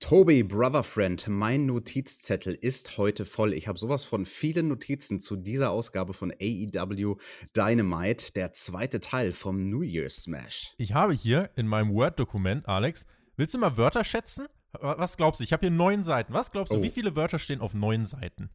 Toby, Brother Friend, mein Notizzettel ist heute voll. Ich habe sowas von vielen Notizen zu dieser Ausgabe von AEW Dynamite, der zweite Teil vom New Year's Smash. Ich habe hier in meinem Word-Dokument, Alex, willst du mal Wörter schätzen? Was glaubst du? Ich habe hier neun Seiten. Was glaubst du, oh. wie viele Wörter stehen auf neun Seiten?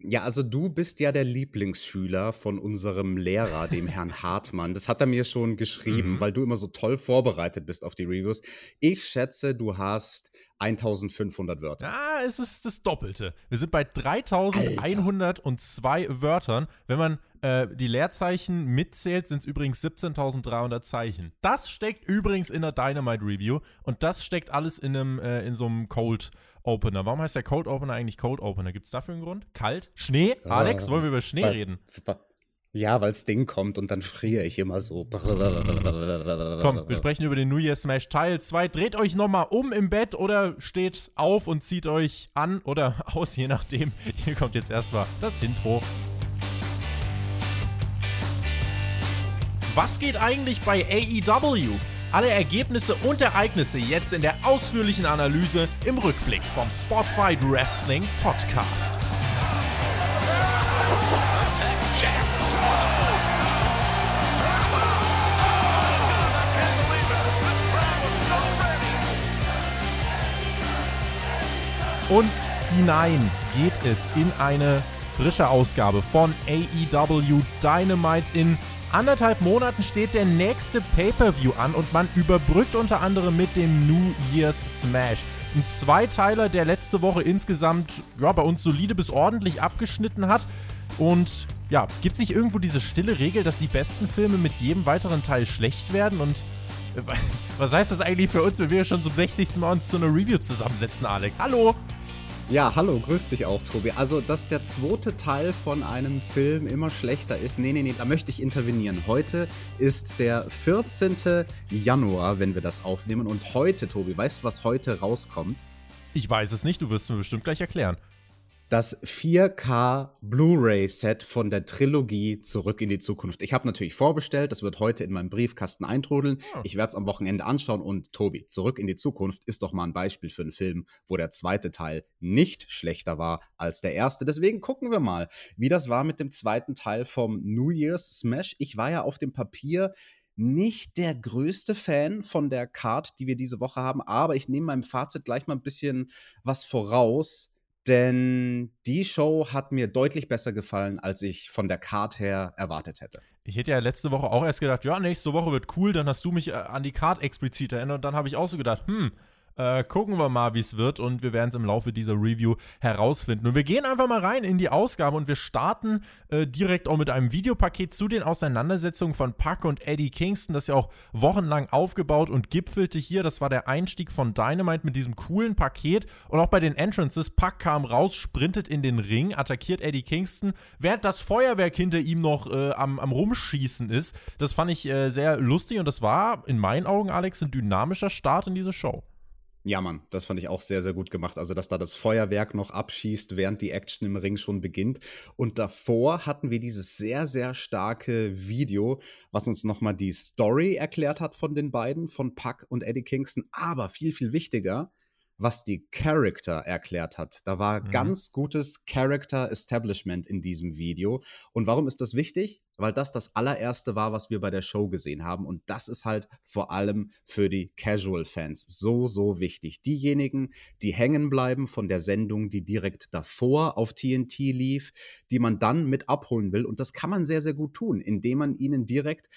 Ja, also du bist ja der Lieblingsschüler von unserem Lehrer, dem Herrn Hartmann. Das hat er mir schon geschrieben, mhm. weil du immer so toll vorbereitet bist auf die Reviews. Ich schätze, du hast 1500 Wörter. Ja, es ist das Doppelte. Wir sind bei 3102 Alter. Wörtern. Wenn man äh, die Leerzeichen mitzählt, sind es übrigens 17.300 Zeichen. Das steckt übrigens in der Dynamite Review und das steckt alles in, einem, äh, in so einem Cold Opener. Warum heißt der Cold Opener eigentlich Cold Opener? Gibt es dafür einen Grund? Kalt? Schnee? Alex, wollen wir über Schnee weil, reden? Ja, weil das Ding kommt und dann friere ich immer so. Komm, wir sprechen über den New Year Smash Teil 2. Dreht euch nochmal um im Bett oder steht auf und zieht euch an oder aus, je nachdem. Hier kommt jetzt erstmal das Intro. Was geht eigentlich bei AEW? Alle Ergebnisse und Ereignisse jetzt in der ausführlichen Analyse im Rückblick vom Spotfight Wrestling Podcast. Und hinein geht es in eine frische Ausgabe von AEW Dynamite. In anderthalb Monaten steht der nächste Pay-per-View an und man überbrückt unter anderem mit dem New Year's Smash. Ein Zweiteiler, der letzte Woche insgesamt ja, bei uns solide bis ordentlich abgeschnitten hat. Und ja, gibt sich irgendwo diese stille Regel, dass die besten Filme mit jedem weiteren Teil schlecht werden und was heißt das eigentlich für uns, wenn wir schon zum 60. Mal uns zu einer Review zusammensetzen, Alex? Hallo! Ja, hallo, grüß dich auch, Tobi. Also, dass der zweite Teil von einem Film immer schlechter ist, nee, nee, nee, da möchte ich intervenieren. Heute ist der 14. Januar, wenn wir das aufnehmen. Und heute, Tobi, weißt du, was heute rauskommt? Ich weiß es nicht, du wirst mir bestimmt gleich erklären das 4K Blu-ray-Set von der Trilogie Zurück in die Zukunft. Ich habe natürlich vorbestellt, das wird heute in meinem Briefkasten eintrudeln. Oh. Ich werde es am Wochenende anschauen und Tobi, Zurück in die Zukunft ist doch mal ein Beispiel für einen Film, wo der zweite Teil nicht schlechter war als der erste. Deswegen gucken wir mal, wie das war mit dem zweiten Teil vom New Year's Smash. Ich war ja auf dem Papier nicht der größte Fan von der Card, die wir diese Woche haben, aber ich nehme meinem Fazit gleich mal ein bisschen was voraus denn die Show hat mir deutlich besser gefallen, als ich von der Card her erwartet hätte. Ich hätte ja letzte Woche auch erst gedacht, ja, nächste Woche wird cool, dann hast du mich äh, an die Card explizit erinnert und dann habe ich auch so gedacht, hm, äh, gucken wir mal, wie es wird und wir werden es im Laufe dieser Review herausfinden. Und wir gehen einfach mal rein in die Ausgabe und wir starten äh, direkt auch mit einem Videopaket zu den Auseinandersetzungen von Puck und Eddie Kingston, das ja auch wochenlang aufgebaut und gipfelte hier. Das war der Einstieg von Dynamite mit diesem coolen Paket und auch bei den Entrances. Puck kam raus, sprintet in den Ring, attackiert Eddie Kingston, während das Feuerwerk hinter ihm noch äh, am, am Rumschießen ist. Das fand ich äh, sehr lustig und das war in meinen Augen, Alex, ein dynamischer Start in diese Show. Ja, Mann, das fand ich auch sehr, sehr gut gemacht. Also, dass da das Feuerwerk noch abschießt, während die Action im Ring schon beginnt. Und davor hatten wir dieses sehr, sehr starke Video, was uns nochmal die Story erklärt hat von den beiden, von Puck und Eddie Kingston. Aber viel, viel wichtiger, was die Character erklärt hat. Da war mhm. ganz gutes Character Establishment in diesem Video. Und warum ist das wichtig? Weil das das allererste war, was wir bei der Show gesehen haben. Und das ist halt vor allem für die Casual-Fans so, so wichtig. Diejenigen, die hängen bleiben von der Sendung, die direkt davor auf TNT lief, die man dann mit abholen will. Und das kann man sehr, sehr gut tun, indem man ihnen direkt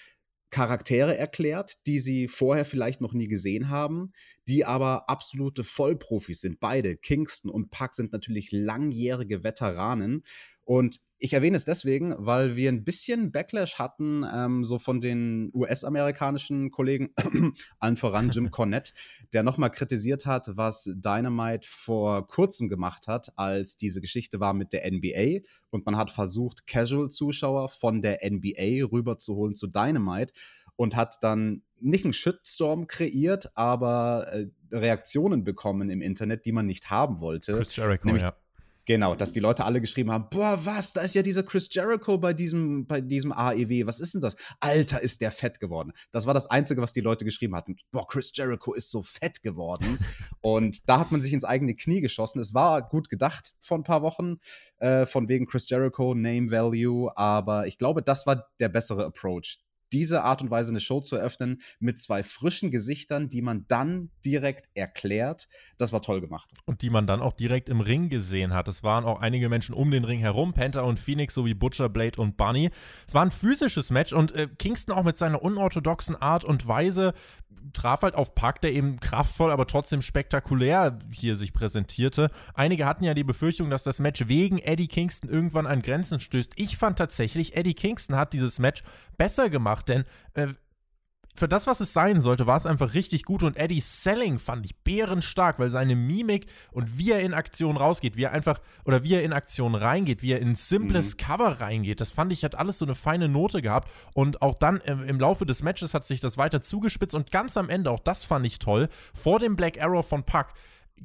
Charaktere erklärt, die sie vorher vielleicht noch nie gesehen haben, die aber absolute Vollprofis sind. Beide, Kingston und Puck, sind natürlich langjährige Veteranen. Und ich erwähne es deswegen, weil wir ein bisschen Backlash hatten, ähm, so von den US-amerikanischen Kollegen, allen voran Jim Cornette, der nochmal kritisiert hat, was Dynamite vor kurzem gemacht hat, als diese Geschichte war mit der NBA. Und man hat versucht, Casual-Zuschauer von der NBA rüberzuholen zu Dynamite und hat dann nicht einen Shitstorm kreiert, aber äh, Reaktionen bekommen im Internet, die man nicht haben wollte. Chris Jericho, nämlich, ja Genau, dass die Leute alle geschrieben haben, boah, was, da ist ja dieser Chris Jericho bei diesem, bei diesem AEW, was ist denn das? Alter, ist der fett geworden. Das war das Einzige, was die Leute geschrieben hatten. Boah, Chris Jericho ist so fett geworden. und da hat man sich ins eigene Knie geschossen. Es war gut gedacht vor ein paar Wochen, äh, von wegen Chris Jericho, Name Value, aber ich glaube, das war der bessere Approach diese Art und Weise eine Show zu eröffnen mit zwei frischen Gesichtern, die man dann direkt erklärt, das war toll gemacht. Und die man dann auch direkt im Ring gesehen hat. Es waren auch einige Menschen um den Ring herum, Penta und Phoenix sowie Butcher, Blade und Bunny. Es war ein physisches Match und äh, Kingston auch mit seiner unorthodoxen Art und Weise traf halt auf Pack, der eben kraftvoll, aber trotzdem spektakulär hier sich präsentierte. Einige hatten ja die Befürchtung, dass das Match wegen Eddie Kingston irgendwann an Grenzen stößt. Ich fand tatsächlich, Eddie Kingston hat dieses Match besser gemacht, denn äh, für das, was es sein sollte, war es einfach richtig gut und Eddie's Selling fand ich bärenstark, weil seine Mimik und wie er in Aktion rausgeht, wie er einfach oder wie er in Aktion reingeht, wie er in simples mhm. Cover reingeht, das fand ich hat alles so eine feine Note gehabt und auch dann im, im Laufe des Matches hat sich das weiter zugespitzt und ganz am Ende, auch das fand ich toll, vor dem Black Arrow von Puck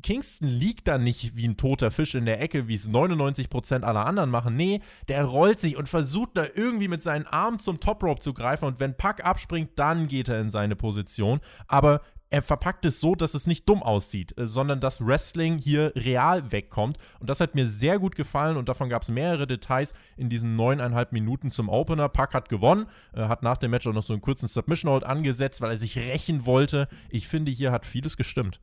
Kingston liegt da nicht wie ein toter Fisch in der Ecke, wie es 99% aller anderen machen. Nee, der rollt sich und versucht da irgendwie mit seinen Armen zum Top Rope zu greifen und wenn Puck abspringt, dann geht er in seine Position. Aber er verpackt es so, dass es nicht dumm aussieht, äh, sondern dass Wrestling hier real wegkommt. Und das hat mir sehr gut gefallen und davon gab es mehrere Details in diesen neuneinhalb Minuten zum Opener. Puck hat gewonnen, äh, hat nach dem Match auch noch so einen kurzen Submission Hold angesetzt, weil er sich rächen wollte. Ich finde, hier hat vieles gestimmt.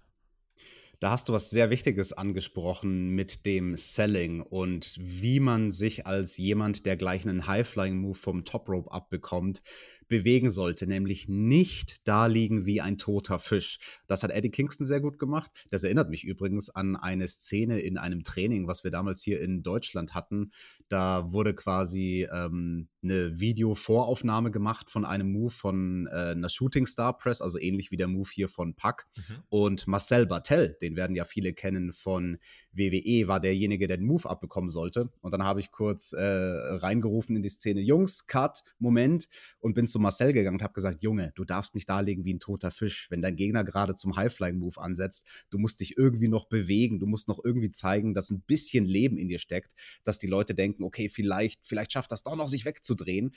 Da hast du was sehr Wichtiges angesprochen mit dem Selling und wie man sich als jemand, der gleich einen High-Flying-Move vom Top Rope abbekommt, bewegen sollte, nämlich nicht da liegen wie ein toter Fisch. Das hat Eddie Kingston sehr gut gemacht. Das erinnert mich übrigens an eine Szene in einem Training, was wir damals hier in Deutschland hatten. Da wurde quasi ähm, eine Videovoraufnahme gemacht von einem Move von äh, einer Shooting Star Press, also ähnlich wie der Move hier von Puck. Mhm. Und Marcel Bartel, den werden ja viele kennen von WWE, war derjenige, der den Move abbekommen sollte. Und dann habe ich kurz äh, reingerufen in die Szene, Jungs, Cut, Moment, und bin zu Marcel gegangen und habe gesagt, Junge, du darfst nicht da liegen wie ein toter Fisch. Wenn dein Gegner gerade zum High-Flying-Move ansetzt, du musst dich irgendwie noch bewegen, du musst noch irgendwie zeigen, dass ein bisschen Leben in dir steckt, dass die Leute denken, okay, vielleicht, vielleicht schafft das doch noch, sich wegzudrehen.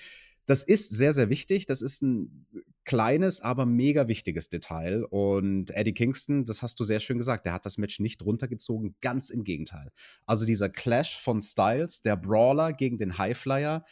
Das ist sehr, sehr wichtig. Das ist ein kleines, aber mega wichtiges Detail. Und Eddie Kingston, das hast du sehr schön gesagt, der hat das Match nicht runtergezogen, ganz im Gegenteil. Also dieser Clash von Styles, der Brawler gegen den Highflyer,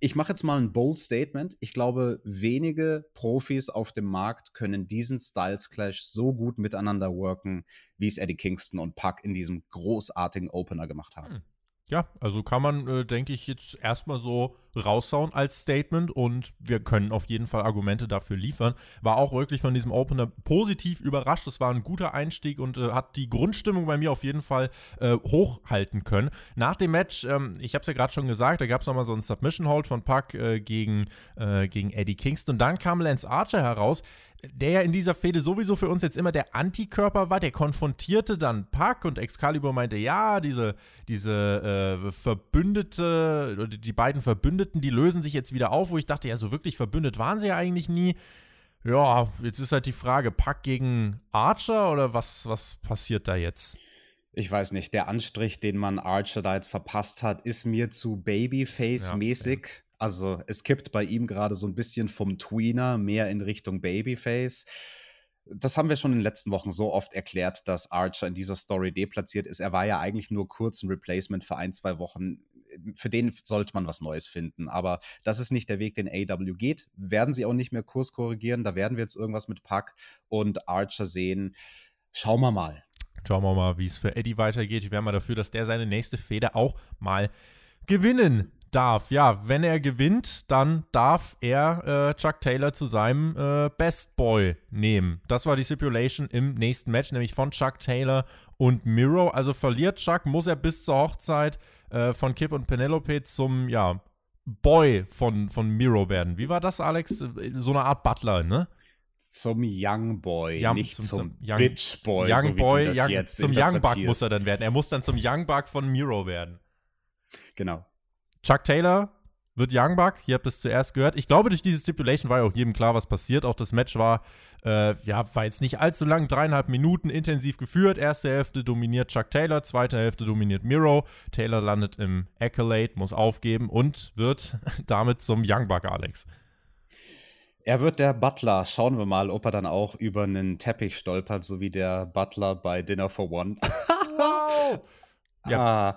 ich mache jetzt mal ein bold Statement. Ich glaube, wenige Profis auf dem Markt können diesen Styles Clash so gut miteinander worken, wie es Eddie Kingston und Puck in diesem großartigen Opener gemacht haben. Hm. Ja, also kann man, äh, denke ich, jetzt erstmal so raushauen als Statement und wir können auf jeden Fall Argumente dafür liefern. War auch wirklich von diesem Opener positiv überrascht. Es war ein guter Einstieg und äh, hat die Grundstimmung bei mir auf jeden Fall äh, hochhalten können. Nach dem Match, ähm, ich habe es ja gerade schon gesagt, da gab es nochmal so einen Submission Hold von Puck äh, gegen, äh, gegen Eddie Kingston und dann kam Lance Archer heraus, der ja in dieser Fehde sowieso für uns jetzt immer der Antikörper war, der konfrontierte dann Puck und Excalibur meinte, ja, diese, diese äh, Verbündete, oder die beiden Verbündeten, die lösen sich jetzt wieder auf, wo ich dachte, ja, so wirklich verbündet waren sie ja eigentlich nie. Ja, jetzt ist halt die Frage, Puck gegen Archer oder was, was passiert da jetzt? Ich weiß nicht, der Anstrich, den man Archer da jetzt verpasst hat, ist mir zu Babyface-mäßig. Ja, also es kippt bei ihm gerade so ein bisschen vom Tweener mehr in Richtung Babyface. Das haben wir schon in den letzten Wochen so oft erklärt, dass Archer in dieser Story deplatziert ist. Er war ja eigentlich nur kurz ein Replacement für ein, zwei Wochen. Für den sollte man was Neues finden. Aber das ist nicht der Weg, den AW geht. Werden sie auch nicht mehr Kurs korrigieren. Da werden wir jetzt irgendwas mit Puck und Archer sehen. Schauen wir mal. Schauen wir mal, wie es für Eddie weitergeht. Ich wäre mal dafür, dass der seine nächste Feder auch mal gewinnen darf. Ja, wenn er gewinnt, dann darf er äh, Chuck Taylor zu seinem äh, Best Boy nehmen. Das war die Stipulation im nächsten Match, nämlich von Chuck Taylor und Miro. Also verliert Chuck, muss er bis zur Hochzeit äh, von Kip und Penelope zum, ja, Boy von, von Miro werden. Wie war das, Alex? So eine Art Butler, ne? zum Young Boy, Young, nicht zum, zum, zum Bitch Boy. Young so Boy, Young, zum Young Buck muss er dann werden. Er muss dann zum Young Buck von Miro werden. Genau. Chuck Taylor wird Young Buck. Ihr habt es zuerst gehört. Ich glaube, durch diese Stipulation war ja auch jedem klar, was passiert. Auch das Match war, äh, ja, war jetzt nicht allzu lang, dreieinhalb Minuten intensiv geführt. Erste Hälfte dominiert Chuck Taylor, zweite Hälfte dominiert Miro. Taylor landet im Accolade, muss aufgeben und wird damit zum Young Buck, Alex. Er wird der Butler. Schauen wir mal, ob er dann auch über einen Teppich stolpert, so wie der Butler bei Dinner for One. wow! ja. Ah,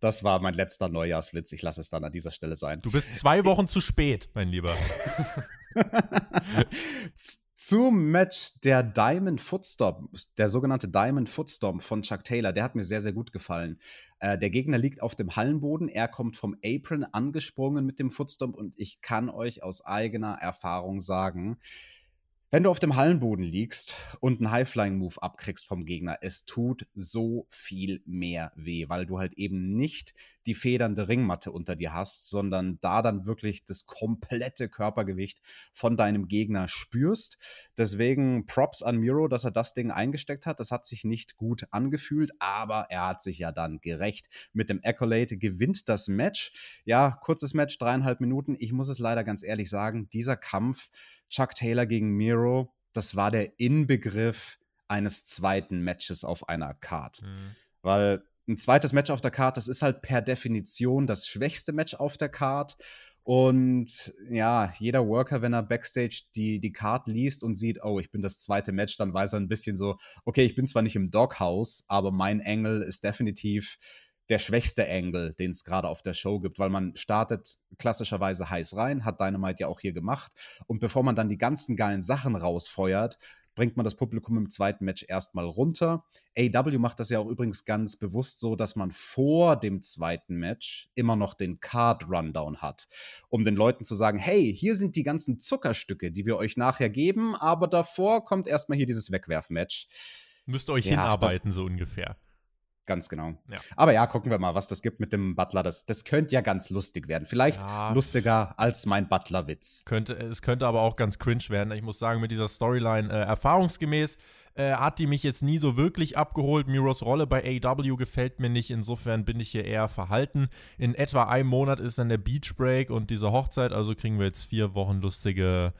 das war mein letzter Neujahrswitz. Ich lasse es dann an dieser Stelle sein. Du bist zwei Wochen zu spät, mein Lieber. Zum Match der Diamond Footstomp, der sogenannte Diamond Footstomp von Chuck Taylor, der hat mir sehr, sehr gut gefallen. Äh, der Gegner liegt auf dem Hallenboden, er kommt vom Apron angesprungen mit dem Footstomp und ich kann euch aus eigener Erfahrung sagen, wenn du auf dem Hallenboden liegst und einen High-Flying-Move abkriegst vom Gegner, es tut so viel mehr weh, weil du halt eben nicht die federnde Ringmatte unter dir hast, sondern da dann wirklich das komplette Körpergewicht von deinem Gegner spürst. Deswegen Props an Miro, dass er das Ding eingesteckt hat. Das hat sich nicht gut angefühlt, aber er hat sich ja dann gerecht. Mit dem Accolade gewinnt das Match. Ja, kurzes Match, dreieinhalb Minuten. Ich muss es leider ganz ehrlich sagen, dieser Kampf Chuck Taylor gegen Miro, das war der Inbegriff eines zweiten Matches auf einer Card. Mhm. Weil ein zweites Match auf der Card, das ist halt per Definition das schwächste Match auf der Card. Und ja, jeder Worker, wenn er backstage die, die Card liest und sieht, oh, ich bin das zweite Match, dann weiß er ein bisschen so, okay, ich bin zwar nicht im Doghouse, aber mein Engel ist definitiv der schwächste Angle, den es gerade auf der Show gibt, weil man startet klassischerweise heiß rein, hat Dynamite ja auch hier gemacht. Und bevor man dann die ganzen geilen Sachen rausfeuert, bringt man das Publikum im zweiten Match erstmal runter. AW macht das ja auch übrigens ganz bewusst so, dass man vor dem zweiten Match immer noch den Card Rundown hat, um den Leuten zu sagen, hey, hier sind die ganzen Zuckerstücke, die wir euch nachher geben, aber davor kommt erstmal hier dieses Wegwerfmatch. Müsst ihr euch ja, hinarbeiten, so ungefähr. Ganz genau. Ja. Aber ja, gucken wir mal, was das gibt mit dem Butler. Das, das könnte ja ganz lustig werden. Vielleicht ja. lustiger als mein Butler-Witz. Könnte, es könnte aber auch ganz cringe werden. Ich muss sagen, mit dieser Storyline äh, erfahrungsgemäß äh, hat die mich jetzt nie so wirklich abgeholt. Miros Rolle bei AW gefällt mir nicht. Insofern bin ich hier eher verhalten. In etwa einem Monat ist dann der Beach Break und diese Hochzeit. Also kriegen wir jetzt vier Wochen lustige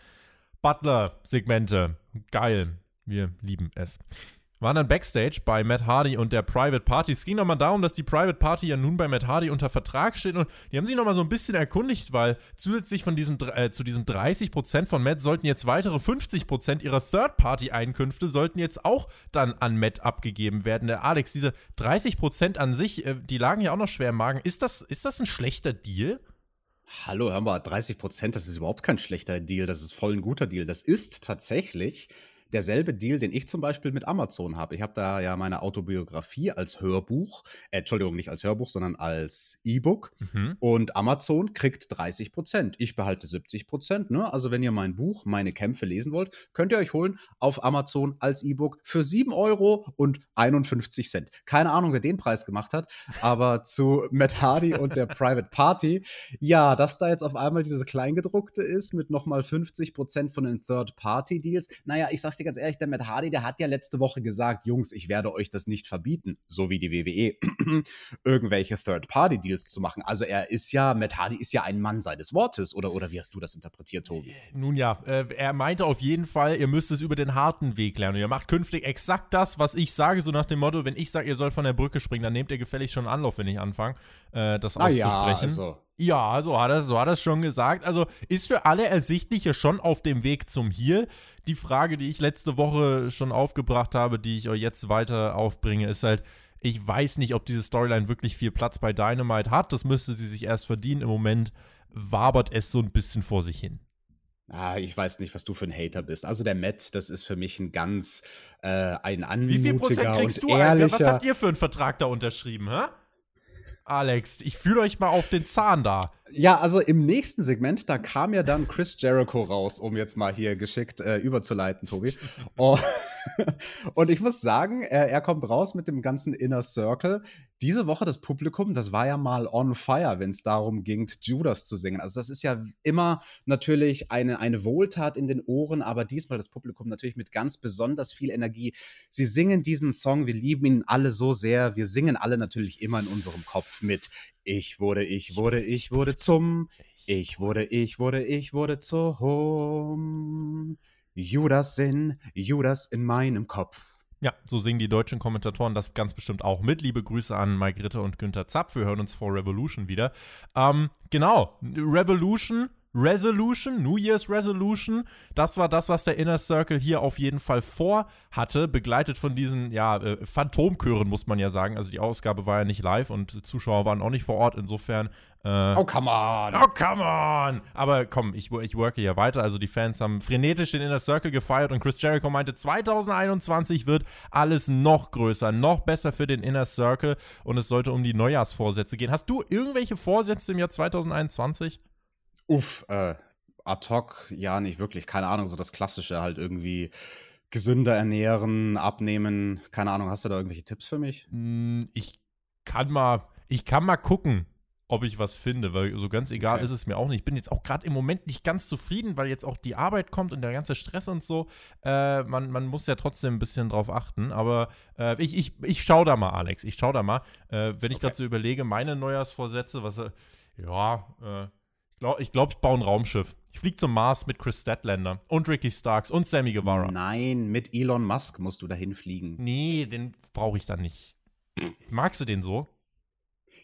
Butler-Segmente. Geil. Wir lieben es waren dann Backstage bei Matt Hardy und der Private Party. Es ging nochmal darum, dass die Private Party ja nun bei Matt Hardy unter Vertrag steht und die haben sich nochmal so ein bisschen erkundigt, weil zusätzlich von diesen, äh, zu diesen 30% von Matt sollten jetzt weitere 50% ihrer Third-Party-Einkünfte sollten jetzt auch dann an Matt abgegeben werden. Der Alex, diese 30% an sich, äh, die lagen ja auch noch schwer im Magen. Ist das, ist das ein schlechter Deal? Hallo, hör mal, 30% das ist überhaupt kein schlechter Deal, das ist voll ein guter Deal. Das ist tatsächlich derselbe Deal, den ich zum Beispiel mit Amazon habe. Ich habe da ja meine Autobiografie als Hörbuch, äh, Entschuldigung, nicht als Hörbuch, sondern als E-Book. Mhm. Und Amazon kriegt 30 Prozent. Ich behalte 70 Prozent. Ne? Also, wenn ihr mein Buch, meine Kämpfe lesen wollt, könnt ihr euch holen auf Amazon als E-Book für 7 Euro und 51 Cent. Keine Ahnung, wer den Preis gemacht hat, aber zu Matt Hardy und der Private Party, ja, dass da jetzt auf einmal diese Kleingedruckte ist mit nochmal 50 Prozent von den Third-Party-Deals. Naja, ich sag's dir ganz ehrlich, der Matt Hardy, der hat ja letzte Woche gesagt, Jungs, ich werde euch das nicht verbieten, so wie die WWE, irgendwelche Third-Party-Deals zu machen. Also er ist ja, Matt Hardy ist ja ein Mann seines Wortes, oder, oder wie hast du das interpretiert, Tobi? Nun ja, äh, er meinte auf jeden Fall, ihr müsst es über den harten Weg lernen. ihr macht künftig exakt das, was ich sage, so nach dem Motto, wenn ich sage, ihr sollt von der Brücke springen, dann nehmt ihr gefällig schon Anlauf, wenn ich anfange, äh, das auszusprechen. Ah ja, also ja, so hat er so hat er schon gesagt. Also ist für alle Ersichtliche schon auf dem Weg zum Heal. Die Frage, die ich letzte Woche schon aufgebracht habe, die ich euch jetzt weiter aufbringe, ist halt, ich weiß nicht, ob diese Storyline wirklich viel Platz bei Dynamite hat. Das müsste sie sich erst verdienen. Im Moment wabert es so ein bisschen vor sich hin. Ah, ich weiß nicht, was du für ein Hater bist. Also der Matt, das ist für mich ein ganz äh, ein anmutiger Wie viel Prozent kriegst du? Ehrlicher was habt ihr für einen Vertrag da unterschrieben, hä? Alex, ich fühle euch mal auf den Zahn da. Ja, also im nächsten Segment, da kam ja dann Chris Jericho raus, um jetzt mal hier geschickt äh, überzuleiten, Tobi. Oh, und ich muss sagen, er, er, kommt raus mit dem ganzen Inner Circle. Diese Woche das Publikum, das war ja mal on fire, wenn es darum ging, Judas zu singen. Also das ist ja immer natürlich eine, eine Wohltat in den Ohren, aber diesmal das Publikum natürlich mit ganz besonders viel Energie. Sie singen diesen Song, wir lieben ihn alle so sehr. Wir singen alle natürlich immer in unserem Kopf mit. Ich wurde, ich wurde, ich wurde zum Ich wurde, ich wurde, ich wurde zu Home. Judas in, Judas in meinem Kopf. Ja, so singen die deutschen Kommentatoren das ganz bestimmt auch mit. Liebe Grüße an Mike Ritter und Günther Zapp. Wir hören uns vor Revolution wieder. Ähm, genau, Revolution Resolution, New Year's Resolution. Das war das, was der Inner Circle hier auf jeden Fall vorhatte, begleitet von diesen, ja, äh, Phantomchören, muss man ja sagen. Also die Ausgabe war ja nicht live und Zuschauer waren auch nicht vor Ort. Insofern. Äh, oh, come on! Oh, come on! Aber komm, ich, ich worke ja weiter. Also die Fans haben frenetisch den Inner Circle gefeiert und Chris Jericho meinte, 2021 wird alles noch größer, noch besser für den Inner Circle und es sollte um die Neujahrsvorsätze gehen. Hast du irgendwelche Vorsätze im Jahr 2021? Uff, äh, ad hoc, ja, nicht wirklich. Keine Ahnung, so das Klassische halt irgendwie gesünder ernähren, abnehmen. Keine Ahnung, hast du da irgendwelche Tipps für mich? Hm, ich kann mal, ich kann mal gucken, ob ich was finde, weil so ganz egal okay. ist es mir auch nicht. Ich bin jetzt auch gerade im Moment nicht ganz zufrieden, weil jetzt auch die Arbeit kommt und der ganze Stress und so. Äh, man, man muss ja trotzdem ein bisschen drauf achten. Aber äh, ich, ich, ich schau da mal, Alex. Ich schau da mal. Äh, wenn ich okay. gerade so überlege, meine Neujahrsvorsätze, was, äh, ja, äh, glaub, ich glaube, ich baue ein Raumschiff. Ich fliege zum Mars mit Chris Statlander und Ricky Starks und Sammy Guevara. Nein, mit Elon Musk musst du dahin fliegen. Nee, den brauche ich dann nicht. Magst du den so?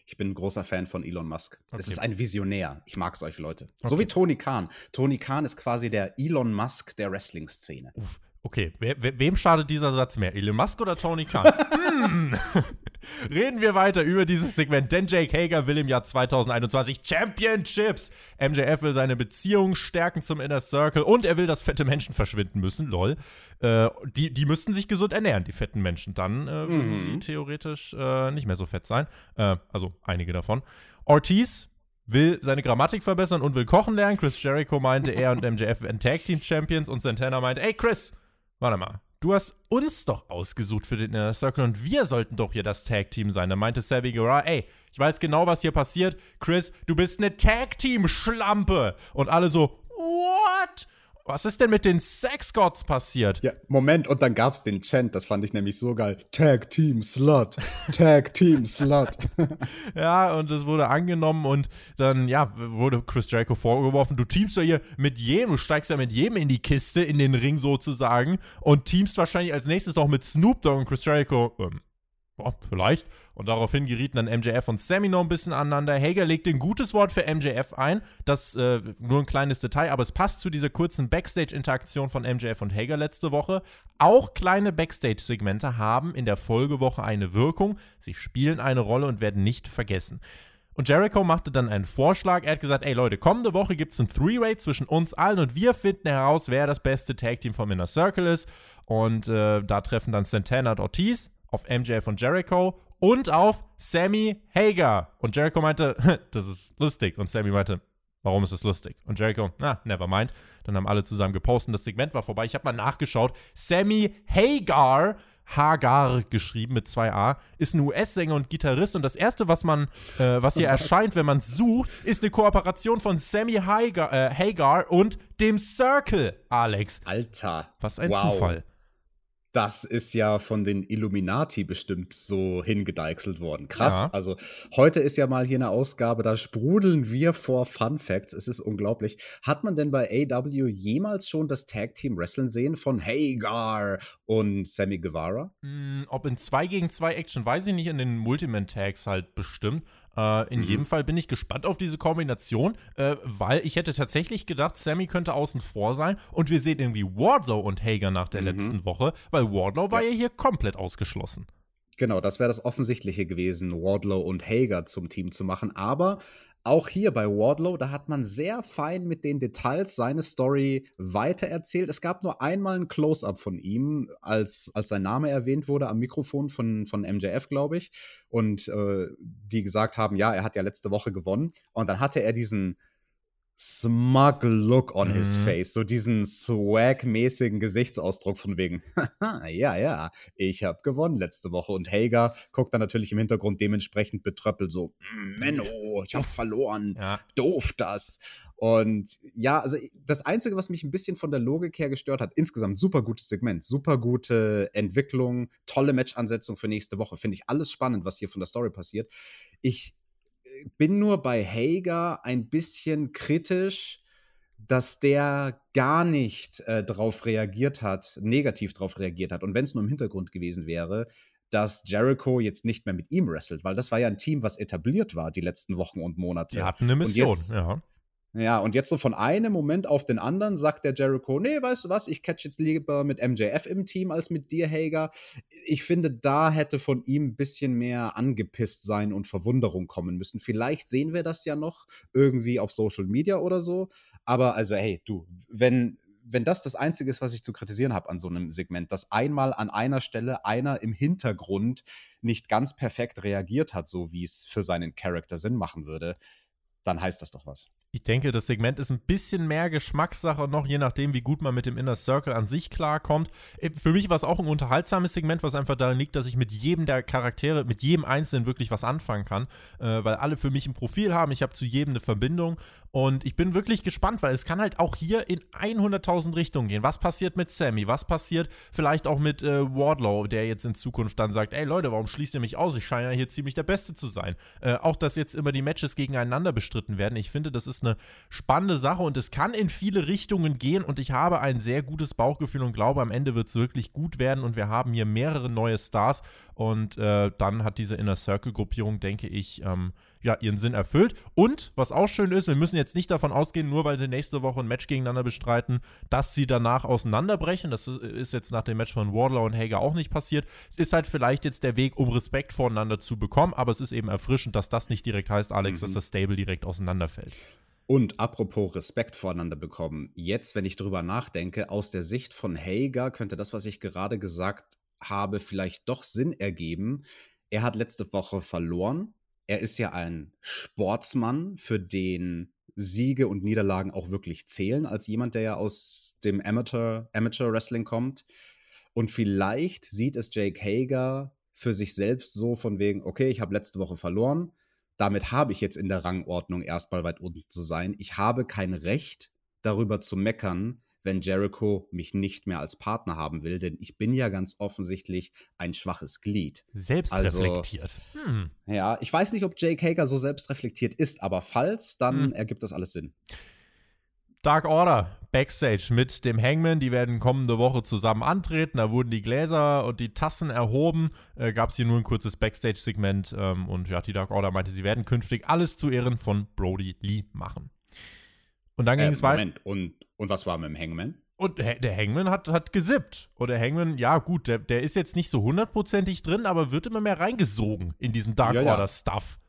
Ich bin ein großer Fan von Elon Musk. Okay. Es ist ein Visionär. Ich mag es euch, Leute. Okay. So wie Tony Khan. Tony Khan ist quasi der Elon Musk der Wrestling-Szene. Okay, we wem schadet dieser Satz mehr? Elon Musk oder Tony Khan? hm. Reden wir weiter über dieses Segment, denn Jake Hager will im Jahr 2021 Championships. MJF will seine Beziehung stärken zum Inner Circle und er will, dass fette Menschen verschwinden müssen. Lol. Äh, die, die müssten sich gesund ernähren, die fetten Menschen. Dann äh, würden mhm. sie theoretisch äh, nicht mehr so fett sein. Äh, also einige davon. Ortiz will seine Grammatik verbessern und will kochen lernen. Chris Jericho meinte, er und MJF wären Tag Team Champions und Santana meinte, ey Chris, warte mal, du hast uns doch ausgesucht für den Inner Circle und wir sollten doch hier das Tag Team sein. Da meinte Savvy Guerra, ey, ich weiß genau, was hier passiert. Chris, du bist eine Tag Team Schlampe. Und alle so, what? Was ist denn mit den Sex Gods passiert? Ja, Moment, und dann gab's den Chant, das fand ich nämlich so geil. Tag Team Slut, Tag Team Slut. ja, und das wurde angenommen und dann, ja, wurde Chris Jericho vorgeworfen, du teamst ja hier mit jedem, du steigst ja mit jedem in die Kiste, in den Ring sozusagen und teamst wahrscheinlich als nächstes noch mit Snoop Dogg und Chris Jericho, ähm, Boah, vielleicht. Und daraufhin gerieten dann MJF und Sammy noch ein bisschen aneinander. Hager legte ein gutes Wort für MJF ein. Das äh, nur ein kleines Detail, aber es passt zu dieser kurzen Backstage-Interaktion von MJF und Hager letzte Woche. Auch kleine Backstage-Segmente haben in der Folgewoche eine Wirkung. Sie spielen eine Rolle und werden nicht vergessen. Und Jericho machte dann einen Vorschlag. Er hat gesagt: Ey Leute, kommende Woche gibt es ein Three-Rate zwischen uns allen und wir finden heraus, wer das beste Tag-Team vom Inner Circle ist. Und äh, da treffen dann Santana und Ortiz auf MJF und Jericho und auf Sammy Hager. Und Jericho meinte, das ist lustig. Und Sammy meinte, warum ist das lustig? Und Jericho, na, never mind. Dann haben alle zusammen gepostet. Das Segment war vorbei. Ich habe mal nachgeschaut. Sammy Hagar, Hagar geschrieben mit zwei A, ist ein US-Sänger und Gitarrist. Und das erste, was man, äh, was hier erscheint, wenn man es sucht, ist eine Kooperation von Sammy Hagar, äh, Hagar und dem Circle, Alex. Alter. Was ein wow. Zufall das ist ja von den Illuminati bestimmt so hingedeichselt worden. Krass. Ja. Also heute ist ja mal hier eine Ausgabe, da sprudeln wir vor Fun Facts. Es ist unglaublich. Hat man denn bei AW jemals schon das Tag Team Wrestling sehen von Hagar und Sammy Guevara? Mm, ob in 2 gegen 2 Action, weiß ich nicht, in den Multiman Tags halt bestimmt. Äh, in mhm. jedem Fall bin ich gespannt auf diese Kombination, äh, weil ich hätte tatsächlich gedacht, Sammy könnte außen vor sein und wir sehen irgendwie Wardlow und Hager nach der mhm. letzten Woche, weil Wardlow war ja hier komplett ausgeschlossen. Genau, das wäre das Offensichtliche gewesen, Wardlow und Hager zum Team zu machen. Aber auch hier bei Wardlow, da hat man sehr fein mit den Details seine Story weitererzählt. Es gab nur einmal ein Close-up von ihm, als, als sein Name erwähnt wurde am Mikrofon von, von MJF, glaube ich. Und äh, die gesagt haben, ja, er hat ja letzte Woche gewonnen. Und dann hatte er diesen smug look on mhm. his face, so diesen swag-mäßigen Gesichtsausdruck von wegen, ja, ja, ich habe gewonnen letzte Woche und Hager guckt dann natürlich im Hintergrund dementsprechend betröppelt so, mm, Menno, ich habe verloren, ja. doof das. Und ja, also das Einzige, was mich ein bisschen von der Logik her gestört hat, insgesamt super gutes Segment, super gute Entwicklung, tolle Matchansetzung für nächste Woche, finde ich alles spannend, was hier von der Story passiert. Ich bin nur bei Hager ein bisschen kritisch, dass der gar nicht äh, darauf reagiert hat, negativ darauf reagiert hat. Und wenn es nur im Hintergrund gewesen wäre, dass Jericho jetzt nicht mehr mit ihm wrestelt, weil das war ja ein Team, was etabliert war die letzten Wochen und Monate. Die hatten eine Mission, jetzt, ja. Ja, und jetzt so von einem Moment auf den anderen sagt der Jericho, nee, weißt du was, ich catch jetzt lieber mit MJF im Team als mit dir, Hager. Ich finde, da hätte von ihm ein bisschen mehr angepisst sein und Verwunderung kommen müssen. Vielleicht sehen wir das ja noch irgendwie auf Social Media oder so. Aber also, hey, du, wenn, wenn das das Einzige ist, was ich zu kritisieren habe an so einem Segment, dass einmal an einer Stelle einer im Hintergrund nicht ganz perfekt reagiert hat, so wie es für seinen Charakter Sinn machen würde, dann heißt das doch was. Ich denke, das Segment ist ein bisschen mehr Geschmackssache noch, je nachdem, wie gut man mit dem Inner Circle an sich klarkommt. Äh, für mich war es auch ein unterhaltsames Segment, was einfach daran liegt, dass ich mit jedem der Charaktere, mit jedem Einzelnen wirklich was anfangen kann, äh, weil alle für mich ein Profil haben. Ich habe zu jedem eine Verbindung und ich bin wirklich gespannt, weil es kann halt auch hier in 100.000 Richtungen gehen. Was passiert mit Sammy? Was passiert vielleicht auch mit äh, Wardlow, der jetzt in Zukunft dann sagt, ey Leute, warum schließt ihr mich aus? Ich scheine ja hier ziemlich der Beste zu sein. Äh, auch, dass jetzt immer die Matches gegeneinander bestritten werden. Ich finde, das ist eine spannende Sache und es kann in viele Richtungen gehen und ich habe ein sehr gutes Bauchgefühl und glaube, am Ende wird es wirklich gut werden und wir haben hier mehrere neue Stars und äh, dann hat diese Inner Circle-Gruppierung, denke ich, ähm, ja, ihren Sinn erfüllt. Und was auch schön ist, wir müssen jetzt nicht davon ausgehen, nur weil sie nächste Woche ein Match gegeneinander bestreiten, dass sie danach auseinanderbrechen. Das ist jetzt nach dem Match von Wardlow und Hager auch nicht passiert. Es ist halt vielleicht jetzt der Weg, um Respekt voneinander zu bekommen, aber es ist eben erfrischend, dass das nicht direkt heißt, Alex, mhm. dass das Stable direkt auseinanderfällt. Und apropos Respekt voreinander bekommen, jetzt, wenn ich drüber nachdenke, aus der Sicht von Hager könnte das, was ich gerade gesagt habe, vielleicht doch Sinn ergeben. Er hat letzte Woche verloren. Er ist ja ein Sportsmann, für den Siege und Niederlagen auch wirklich zählen, als jemand, der ja aus dem Amateur, Amateur Wrestling kommt. Und vielleicht sieht es Jake Hager für sich selbst so von wegen, okay, ich habe letzte Woche verloren damit habe ich jetzt in der Rangordnung erstmal weit unten zu sein. Ich habe kein Recht, darüber zu meckern, wenn Jericho mich nicht mehr als Partner haben will, denn ich bin ja ganz offensichtlich ein schwaches Glied. Selbstreflektiert. Also, hm. Ja, ich weiß nicht, ob Jake Hager so selbstreflektiert ist, aber falls, dann hm. ergibt das alles Sinn. Dark Order Backstage mit dem Hangman. Die werden kommende Woche zusammen antreten. Da wurden die Gläser und die Tassen erhoben. Äh, Gab es hier nur ein kurzes Backstage-Segment. Ähm, und ja, die Dark Order meinte, sie werden künftig alles zu Ehren von Brody Lee machen. Und dann ging äh, es weiter. Moment, und, und was war mit dem Hangman? Und der Hangman hat, hat gesippt. Und der Hangman, ja gut, der, der ist jetzt nicht so hundertprozentig drin, aber wird immer mehr reingesogen in diesen Dark ja, Order-Stuff.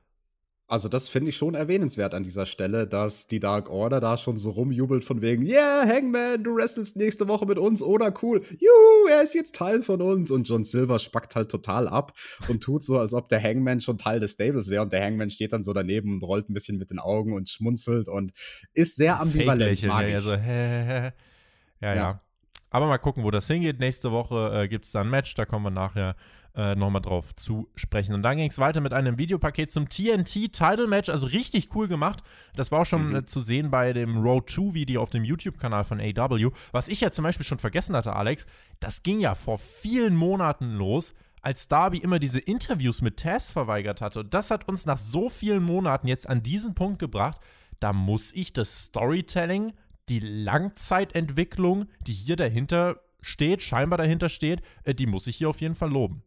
Also, das finde ich schon erwähnenswert an dieser Stelle, dass die Dark Order da schon so rumjubelt von wegen, yeah, Hangman, du wrestlest nächste Woche mit uns, oder cool, juhu, er ist jetzt Teil von uns. Und John Silver spackt halt total ab und tut so, als ob der Hangman schon Teil des Stables wäre. Und der Hangman steht dann so daneben und rollt ein bisschen mit den Augen und schmunzelt und ist sehr ambivalent. Mag ja, so, hä, hä, hä. ja, ja. ja. Aber mal gucken, wo das hingeht. Nächste Woche äh, gibt es da ein Match, da kommen wir nachher äh, nochmal drauf zu sprechen. Und dann ging es weiter mit einem Videopaket zum TNT Title Match, also richtig cool gemacht. Das war auch schon mhm. äh, zu sehen bei dem Road 2 Video auf dem YouTube-Kanal von AW. Was ich ja zum Beispiel schon vergessen hatte, Alex, das ging ja vor vielen Monaten los als Darby immer diese Interviews mit Taz verweigert hatte. Und das hat uns nach so vielen Monaten jetzt an diesen Punkt gebracht, da muss ich das Storytelling, die Langzeitentwicklung, die hier dahinter steht, scheinbar dahinter steht, äh, die muss ich hier auf jeden Fall loben.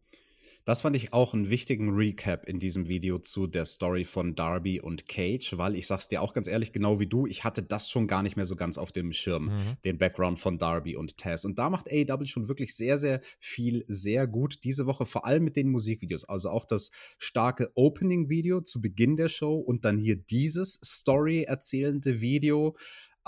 Das fand ich auch einen wichtigen Recap in diesem Video zu der Story von Darby und Cage, weil ich sag's dir auch ganz ehrlich, genau wie du, ich hatte das schon gar nicht mehr so ganz auf dem Schirm, mhm. den Background von Darby und Taz. Und da macht AEW schon wirklich sehr, sehr viel, sehr gut diese Woche, vor allem mit den Musikvideos. Also auch das starke Opening-Video zu Beginn der Show und dann hier dieses Story erzählende Video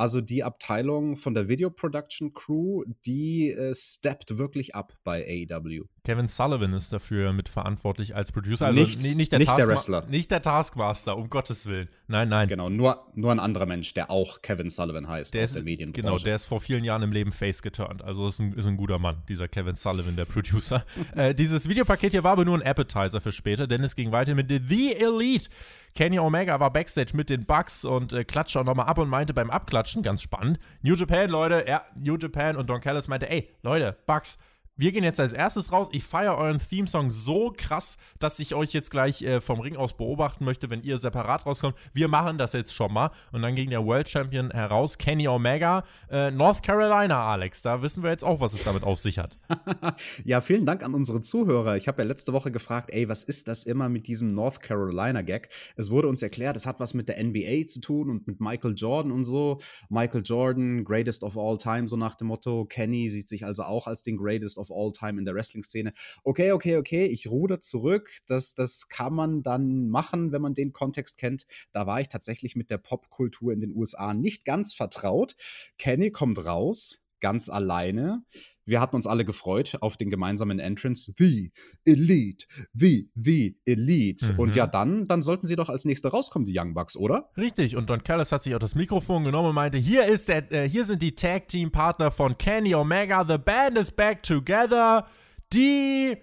also die Abteilung von der Video Production Crew, die äh, steppt wirklich ab bei AEW. Kevin Sullivan ist dafür mitverantwortlich als Producer. Also nicht, nicht, der, nicht der, Wrestler. Nicht der Taskmaster, um Gottes Willen. Nein, nein. Genau, nur, nur ein anderer Mensch, der auch Kevin Sullivan heißt der aus ist, der Medienbranche. Genau, der ist vor vielen Jahren im Leben face geturnt. Also ist ein, ist ein guter Mann, dieser Kevin Sullivan, der Producer. äh, dieses Videopaket hier war aber nur ein Appetizer für später, denn es ging weiter mit The Elite. Kenny Omega war backstage mit den Bucks und äh, klatschte auch nochmal ab und meinte beim Abklatschen, ganz spannend, New Japan, Leute, ja, New Japan und Don Callis meinte, ey, Leute, Bucks, wir gehen jetzt als erstes raus. Ich feiere euren Theme-Song so krass, dass ich euch jetzt gleich äh, vom Ring aus beobachten möchte, wenn ihr separat rauskommt. Wir machen das jetzt schon mal. Und dann ging der World Champion heraus, Kenny Omega, äh, North Carolina, Alex. Da wissen wir jetzt auch, was es damit auf sich hat. ja, vielen Dank an unsere Zuhörer. Ich habe ja letzte Woche gefragt, ey, was ist das immer mit diesem North Carolina-Gag? Es wurde uns erklärt, es hat was mit der NBA zu tun und mit Michael Jordan und so. Michael Jordan, greatest of all time, so nach dem Motto. Kenny sieht sich also auch als den greatest of all time in der Wrestling-Szene. Okay, okay, okay, ich ruder zurück. Das, das kann man dann machen, wenn man den Kontext kennt. Da war ich tatsächlich mit der Popkultur in den USA nicht ganz vertraut. Kenny kommt raus, ganz alleine. Wir hatten uns alle gefreut auf den gemeinsamen Entrance. Wie Elite, wie, wie Elite. Mhm. Und ja, dann, dann sollten sie doch als nächste rauskommen, die Young Bucks, oder? Richtig. Und Don Callis hat sich auch das Mikrofon genommen und meinte: Hier ist der, äh, hier sind die Tag Team Partner von Kenny Omega. The band is back together. Die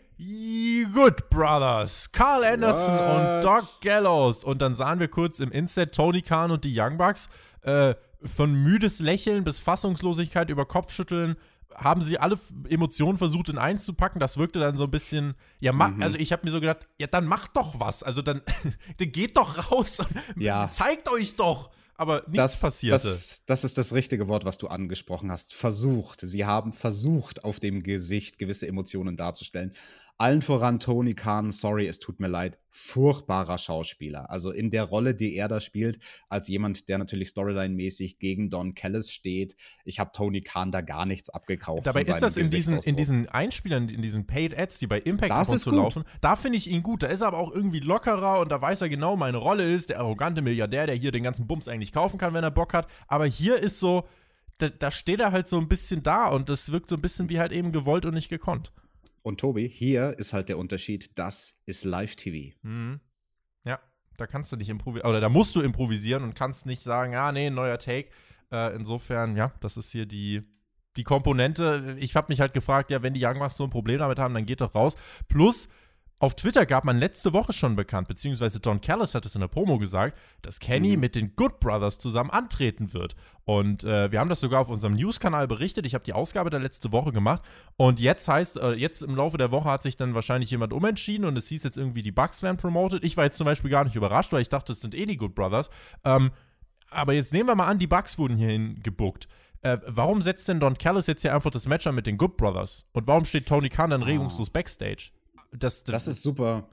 Good Brothers, Carl Anderson What? und Doc Gallows. Und dann sahen wir kurz im Inset Tony Khan und die Young Bucks äh, von müdes Lächeln bis Fassungslosigkeit über Kopfschütteln haben sie alle Emotionen versucht in eins zu packen. Das wirkte dann so ein bisschen, ja, mhm. also ich habe mir so gedacht, ja, dann macht doch was. Also dann, dann geht doch raus und ja. zeigt euch doch. Aber nichts das, passierte. Das, das ist das richtige Wort, was du angesprochen hast. Versucht. Sie haben versucht, auf dem Gesicht gewisse Emotionen darzustellen. Allen voran Tony Khan, sorry, es tut mir leid, furchtbarer Schauspieler. Also in der Rolle, die er da spielt, als jemand, der natürlich Storyline-mäßig gegen Don Callis steht. Ich habe Tony Khan da gar nichts abgekauft. Dabei ist das in diesen, in diesen Einspielern, in diesen Paid Ads, die bei Impact das ab und laufen, da finde ich ihn gut. Da ist er aber auch irgendwie lockerer und da weiß er genau, meine Rolle ist der arrogante Milliardär, der hier den ganzen Bums eigentlich kaufen kann, wenn er Bock hat. Aber hier ist so, da, da steht er halt so ein bisschen da und das wirkt so ein bisschen wie halt eben gewollt und nicht gekonnt. Und Tobi, hier ist halt der Unterschied, das ist Live-TV. Mhm. Ja, da kannst du nicht improvisieren, oder da musst du improvisieren und kannst nicht sagen, ah, nee, neuer Take. Äh, insofern, ja, das ist hier die, die Komponente. Ich habe mich halt gefragt, ja, wenn die Young Bucks so ein Problem damit haben, dann geht doch raus. Plus, auf Twitter gab man letzte Woche schon bekannt, beziehungsweise Don Callis hat es in der Promo gesagt, dass Kenny mhm. mit den Good Brothers zusammen antreten wird. Und äh, wir haben das sogar auf unserem News-Kanal berichtet. Ich habe die Ausgabe der letzte Woche gemacht. Und jetzt heißt, äh, jetzt im Laufe der Woche hat sich dann wahrscheinlich jemand umentschieden und es hieß jetzt irgendwie, die Bugs werden promoted. Ich war jetzt zum Beispiel gar nicht überrascht, weil ich dachte, es sind eh die Good Brothers. Ähm, aber jetzt nehmen wir mal an, die Bugs wurden hierhin gebuckt. Äh, warum setzt denn Don Callis jetzt hier einfach das Match an mit den Good Brothers? Und warum steht Tony Khan dann ah. regungslos backstage? Das, das, ist super.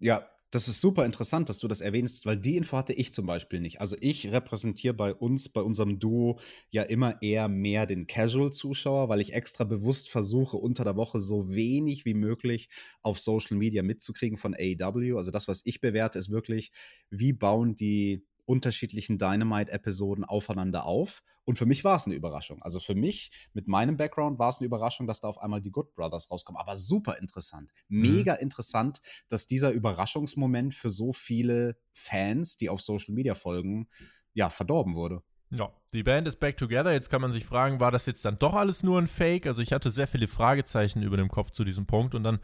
Ja, das ist super interessant, dass du das erwähnst, weil die Info hatte ich zum Beispiel nicht. Also ich repräsentiere bei uns, bei unserem Duo ja immer eher mehr den Casual-Zuschauer, weil ich extra bewusst versuche, unter der Woche so wenig wie möglich auf Social Media mitzukriegen von AEW. Also das, was ich bewerte, ist wirklich, wie bauen die unterschiedlichen Dynamite-Episoden aufeinander auf. Und für mich war es eine Überraschung. Also für mich, mit meinem Background, war es eine Überraschung, dass da auf einmal die Good Brothers rauskommen. Aber super interessant. Mhm. Mega mhm. interessant, dass dieser Überraschungsmoment für so viele Fans, die auf Social Media folgen, ja, verdorben wurde. Ja, die Band ist back together. Jetzt kann man sich fragen, war das jetzt dann doch alles nur ein Fake? Also ich hatte sehr viele Fragezeichen über dem Kopf zu diesem Punkt und dann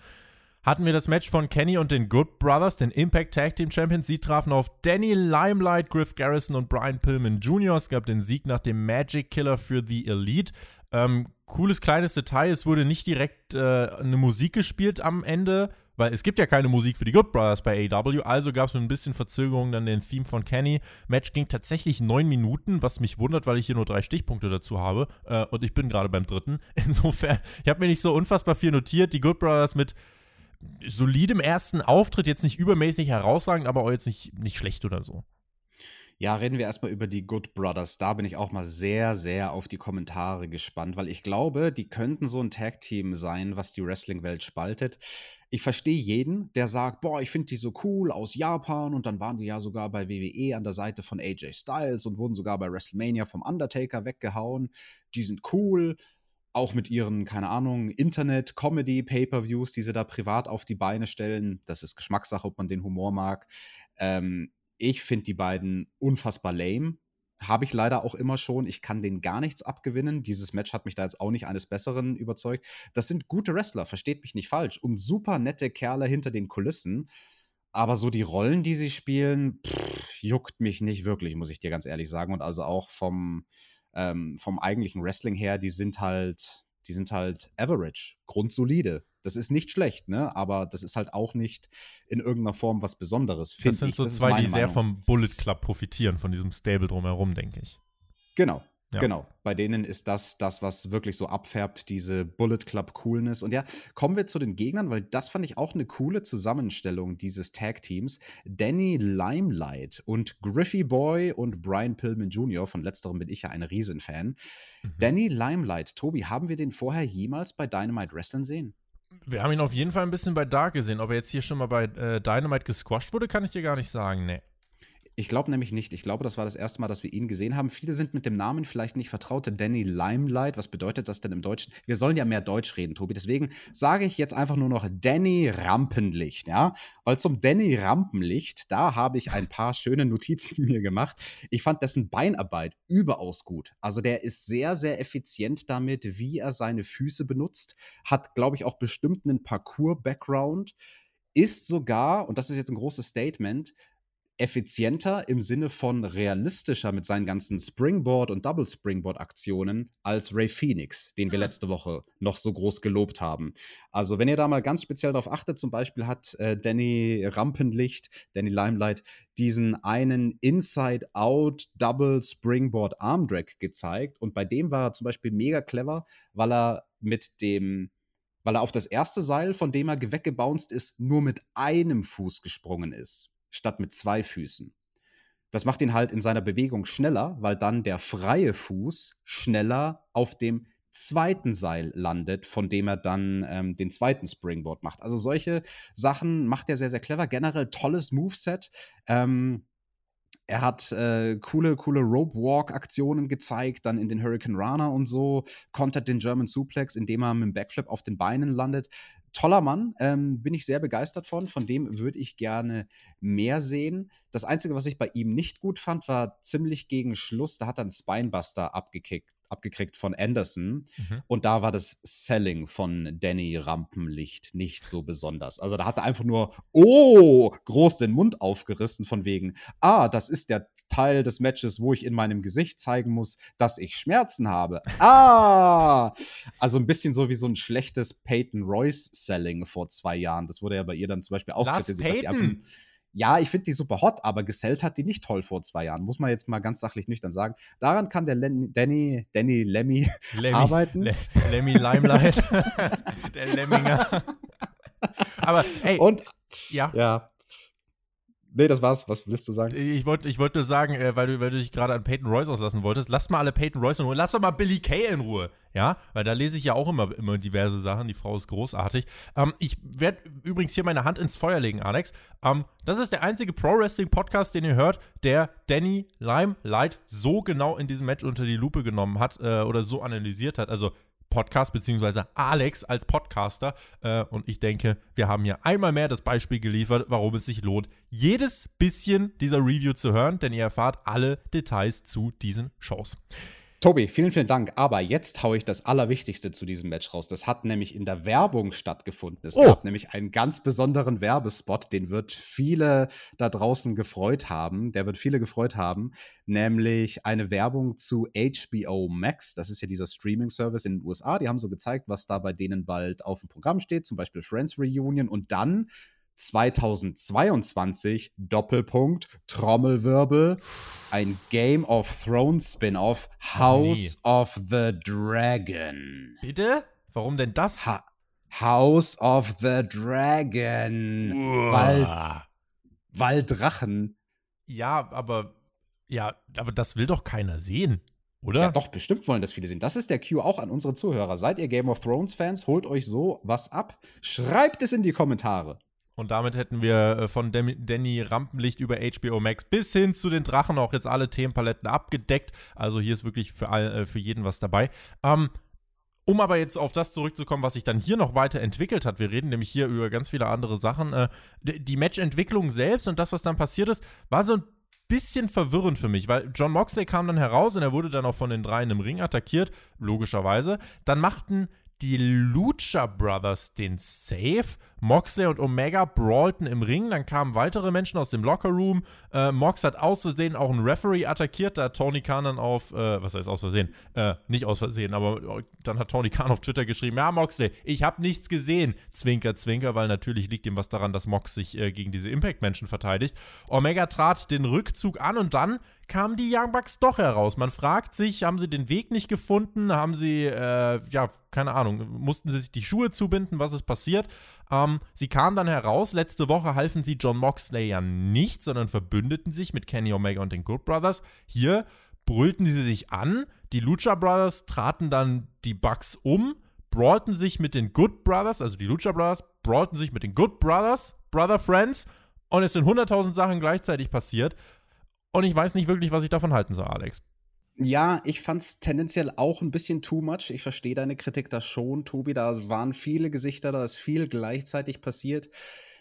hatten wir das Match von Kenny und den Good Brothers, den Impact Tag Team Champions. Sie trafen auf Danny Limelight, Griff Garrison und Brian Pillman Jr. Es gab den Sieg nach dem Magic Killer für The Elite. Ähm, cooles kleines Detail, es wurde nicht direkt äh, eine Musik gespielt am Ende, weil es gibt ja keine Musik für die Good Brothers bei AW, also gab es mit ein bisschen Verzögerung dann den Theme von Kenny. Match ging tatsächlich neun Minuten, was mich wundert, weil ich hier nur drei Stichpunkte dazu habe äh, und ich bin gerade beim dritten. Insofern, ich habe mir nicht so unfassbar viel notiert. Die Good Brothers mit solidem ersten Auftritt, jetzt nicht übermäßig herausragend, aber auch jetzt nicht, nicht schlecht oder so. Ja, reden wir erstmal über die Good Brothers. Da bin ich auch mal sehr, sehr auf die Kommentare gespannt, weil ich glaube, die könnten so ein Tag-Team sein, was die Wrestling-Welt spaltet. Ich verstehe jeden, der sagt, boah, ich finde die so cool aus Japan und dann waren die ja sogar bei WWE an der Seite von AJ Styles und wurden sogar bei WrestleMania vom Undertaker weggehauen. Die sind cool, auch mit ihren, keine Ahnung, Internet, Comedy, Pay-per-Views, die sie da privat auf die Beine stellen. Das ist Geschmackssache, ob man den Humor mag. Ähm, ich finde die beiden unfassbar lame. Habe ich leider auch immer schon. Ich kann denen gar nichts abgewinnen. Dieses Match hat mich da jetzt auch nicht eines Besseren überzeugt. Das sind gute Wrestler, versteht mich nicht falsch. Und super nette Kerle hinter den Kulissen. Aber so die Rollen, die sie spielen, pff, juckt mich nicht wirklich, muss ich dir ganz ehrlich sagen. Und also auch vom, ähm, vom eigentlichen Wrestling her, die sind halt, Die sind halt average, grundsolide. Das ist nicht schlecht, ne? Aber das ist halt auch nicht in irgendeiner Form was Besonderes, finde ich. Das sind so das zwei, die sehr vom Bullet Club profitieren, von diesem Stable drumherum, denke ich. Genau, ja. Genau, bei denen ist das das, was wirklich so abfärbt, diese Bullet Club Coolness. Und ja, kommen wir zu den Gegnern, weil das fand ich auch eine coole Zusammenstellung dieses Tag Teams. Danny Limelight und Griffey Boy und Brian Pillman Jr., von letzterem bin ich ja ein Riesenfan. Mhm. Danny Limelight, Tobi, haben wir den vorher jemals bei Dynamite Wrestling sehen? Wir haben ihn auf jeden Fall ein bisschen bei Dark gesehen. Ob er jetzt hier schon mal bei äh, Dynamite gesquashed wurde, kann ich dir gar nicht sagen. Nee. Ich glaube nämlich nicht. Ich glaube, das war das erste Mal, dass wir ihn gesehen haben. Viele sind mit dem Namen vielleicht nicht vertraut. Danny Limelight. Was bedeutet das denn im Deutschen? Wir sollen ja mehr Deutsch reden, Tobi. Deswegen sage ich jetzt einfach nur noch Danny Rampenlicht, ja? Weil zum Danny Rampenlicht, da habe ich ein paar schöne Notizen mir gemacht. Ich fand dessen Beinarbeit überaus gut. Also der ist sehr, sehr effizient damit, wie er seine Füße benutzt. Hat, glaube ich, auch bestimmt einen Parcours-Background ist sogar, und das ist jetzt ein großes Statement, effizienter im Sinne von realistischer mit seinen ganzen Springboard- und Double Springboard-Aktionen als Ray Phoenix, den wir ah. letzte Woche noch so groß gelobt haben. Also, wenn ihr da mal ganz speziell darauf achtet, zum Beispiel hat äh, Danny Rampenlicht, Danny Limelight, diesen einen Inside-Out Double Springboard Arm Drag gezeigt. Und bei dem war er zum Beispiel mega clever, weil er mit dem weil er auf das erste Seil, von dem er weggebounced ist, nur mit einem Fuß gesprungen ist statt mit zwei Füßen. Das macht ihn halt in seiner Bewegung schneller, weil dann der freie Fuß schneller auf dem zweiten Seil landet, von dem er dann ähm, den zweiten Springboard macht. Also solche Sachen macht er sehr, sehr clever. Generell tolles Moveset. Ähm, er hat äh, coole, coole Rope Walk-Aktionen gezeigt, dann in den Hurricane Rana und so, kontert den German Suplex, indem er mit dem Backflip auf den Beinen landet toller Mann, ähm, bin ich sehr begeistert von. Von dem würde ich gerne mehr sehen. Das Einzige, was ich bei ihm nicht gut fand, war ziemlich gegen Schluss. Da hat er einen Spinebuster abgekickt abgekriegt von Anderson. Mhm. Und da war das Selling von Danny Rampenlicht nicht so besonders. Also da hat er einfach nur, oh, groß den Mund aufgerissen von wegen, ah, das ist der Teil des Matches, wo ich in meinem Gesicht zeigen muss, dass ich Schmerzen habe. Ah! Also ein bisschen so wie so ein schlechtes Peyton Royce-Selling vor zwei Jahren. Das wurde ja bei ihr dann zum Beispiel auch Lars kritisiert, Payton. dass sie einfach ja, ich finde die super hot, aber gesellt hat die nicht toll vor zwei Jahren. Muss man jetzt mal ganz sachlich nüchtern sagen. Daran kann der Len Danny, Danny Lemmy, Lemmy arbeiten. Le Lemmy Limelight. der Lemminger. aber ey. Und ja. ja. Nee, das war's. Was willst du sagen? Ich wollte ich wollt nur sagen, äh, weil, du, weil du dich gerade an Peyton Royce auslassen wolltest, lass mal alle Peyton Royce in Ruhe. Lass doch mal Billy Kay in Ruhe. Ja, weil da lese ich ja auch immer, immer diverse Sachen. Die Frau ist großartig. Ähm, ich werde übrigens hier meine Hand ins Feuer legen, Alex. Ähm, das ist der einzige Pro-Wrestling-Podcast, den ihr hört, der Danny Limelight so genau in diesem Match unter die Lupe genommen hat äh, oder so analysiert hat. Also Podcast, beziehungsweise Alex als Podcaster. Äh, und ich denke, wir haben hier einmal mehr das Beispiel geliefert, warum es sich lohnt, jedes bisschen dieser Review zu hören, denn ihr erfahrt alle Details zu diesen Shows. Tobi, vielen, vielen Dank. Aber jetzt haue ich das Allerwichtigste zu diesem Match raus. Das hat nämlich in der Werbung stattgefunden. Es oh. gab nämlich einen ganz besonderen Werbespot, den wird viele da draußen gefreut haben. Der wird viele gefreut haben. Nämlich eine Werbung zu HBO Max. Das ist ja dieser Streaming-Service in den USA. Die haben so gezeigt, was da bei denen bald auf dem Programm steht. Zum Beispiel Friends Reunion. Und dann 2022, Doppelpunkt, Trommelwirbel, ein Game of Thrones Spin-off, House oh, of the Dragon. Bitte? Warum denn das? Ha House of the Dragon. Weil, weil Drachen. Ja, aber ja, aber das will doch keiner sehen. Oder? Ja, doch, bestimmt wollen das viele sehen. Das ist der Cue auch an unsere Zuhörer. Seid ihr Game of Thrones Fans? Holt euch so was ab. Schreibt es in die Kommentare. Und damit hätten wir äh, von Danny Rampenlicht über HBO Max bis hin zu den Drachen auch jetzt alle Themenpaletten abgedeckt. Also hier ist wirklich für, all, äh, für jeden was dabei. Ähm, um aber jetzt auf das zurückzukommen, was sich dann hier noch weiterentwickelt hat, wir reden nämlich hier über ganz viele andere Sachen. Äh, die Matchentwicklung selbst und das, was dann passiert ist, war so ein bisschen verwirrend für mich, weil John Moxley kam dann heraus und er wurde dann auch von den dreien im Ring attackiert, logischerweise. Dann machten die Lucha Brothers den Save. Moxley und Omega brawlten im Ring, dann kamen weitere Menschen aus dem Lockerroom. Äh, Mox hat aus Versehen auch einen Referee attackiert, da hat Tony Khan dann auf, äh, was heißt aus Versehen? Äh, nicht aus Versehen, aber dann hat Tony Khan auf Twitter geschrieben, ja Moxley, ich habe nichts gesehen. Zwinker, zwinker, weil natürlich liegt ihm was daran, dass Mox sich äh, gegen diese Impact-Menschen verteidigt. Omega trat den Rückzug an und dann kamen die Young Bucks doch heraus. Man fragt sich, haben sie den Weg nicht gefunden? Haben sie, äh, ja, keine Ahnung, mussten sie sich die Schuhe zubinden? Was ist passiert? Ähm, sie kamen dann heraus. Letzte Woche halfen sie John Moxley ja nicht, sondern verbündeten sich mit Kenny Omega und den Good Brothers. Hier brüllten sie sich an. Die Lucha Brothers traten dann die Bucks um, brawlten sich mit den Good Brothers, also die Lucha Brothers, brawlten sich mit den Good Brothers, Brother Friends. Und es sind 100.000 Sachen gleichzeitig passiert. Und ich weiß nicht wirklich, was ich davon halten soll, Alex. Ja, ich fand es tendenziell auch ein bisschen too much. Ich verstehe deine Kritik da schon, Tobi. Da waren viele Gesichter, da ist viel gleichzeitig passiert.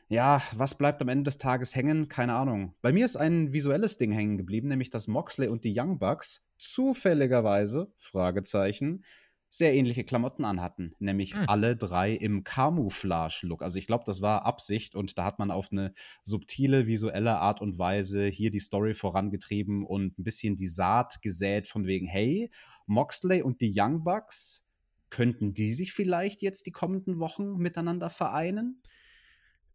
Ja, was bleibt am Ende des Tages hängen? Keine Ahnung. Bei mir ist ein visuelles Ding hängen geblieben, nämlich dass Moxley und die Young Bucks zufälligerweise, Fragezeichen, sehr ähnliche Klamotten anhatten, nämlich mhm. alle drei im Camouflage-Look. Also ich glaube, das war Absicht und da hat man auf eine subtile visuelle Art und Weise hier die Story vorangetrieben und ein bisschen die Saat gesät von wegen, hey, Moxley und die Young Bucks, könnten die sich vielleicht jetzt die kommenden Wochen miteinander vereinen?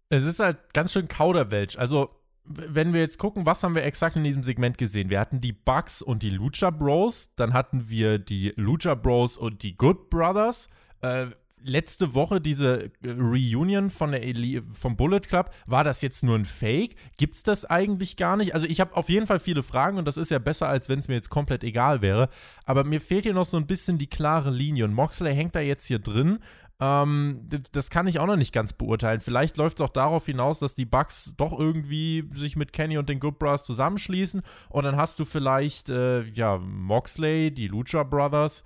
Es ist halt ganz schön Kauderwelsch. Also wenn wir jetzt gucken, was haben wir exakt in diesem Segment gesehen? Wir hatten die Bugs und die Lucha Bros, dann hatten wir die Lucha Bros und die Good Brothers. Äh, letzte Woche diese äh, Reunion von der Eli vom Bullet Club, war das jetzt nur ein Fake? Gibt's das eigentlich gar nicht? Also ich habe auf jeden Fall viele Fragen und das ist ja besser, als wenn es mir jetzt komplett egal wäre. Aber mir fehlt hier noch so ein bisschen die klare Linie und Moxley hängt da jetzt hier drin ähm, das kann ich auch noch nicht ganz beurteilen. Vielleicht läuft es auch darauf hinaus, dass die Bucks doch irgendwie sich mit Kenny und den Good Brothers zusammenschließen und dann hast du vielleicht äh, ja Moxley, die Lucha Brothers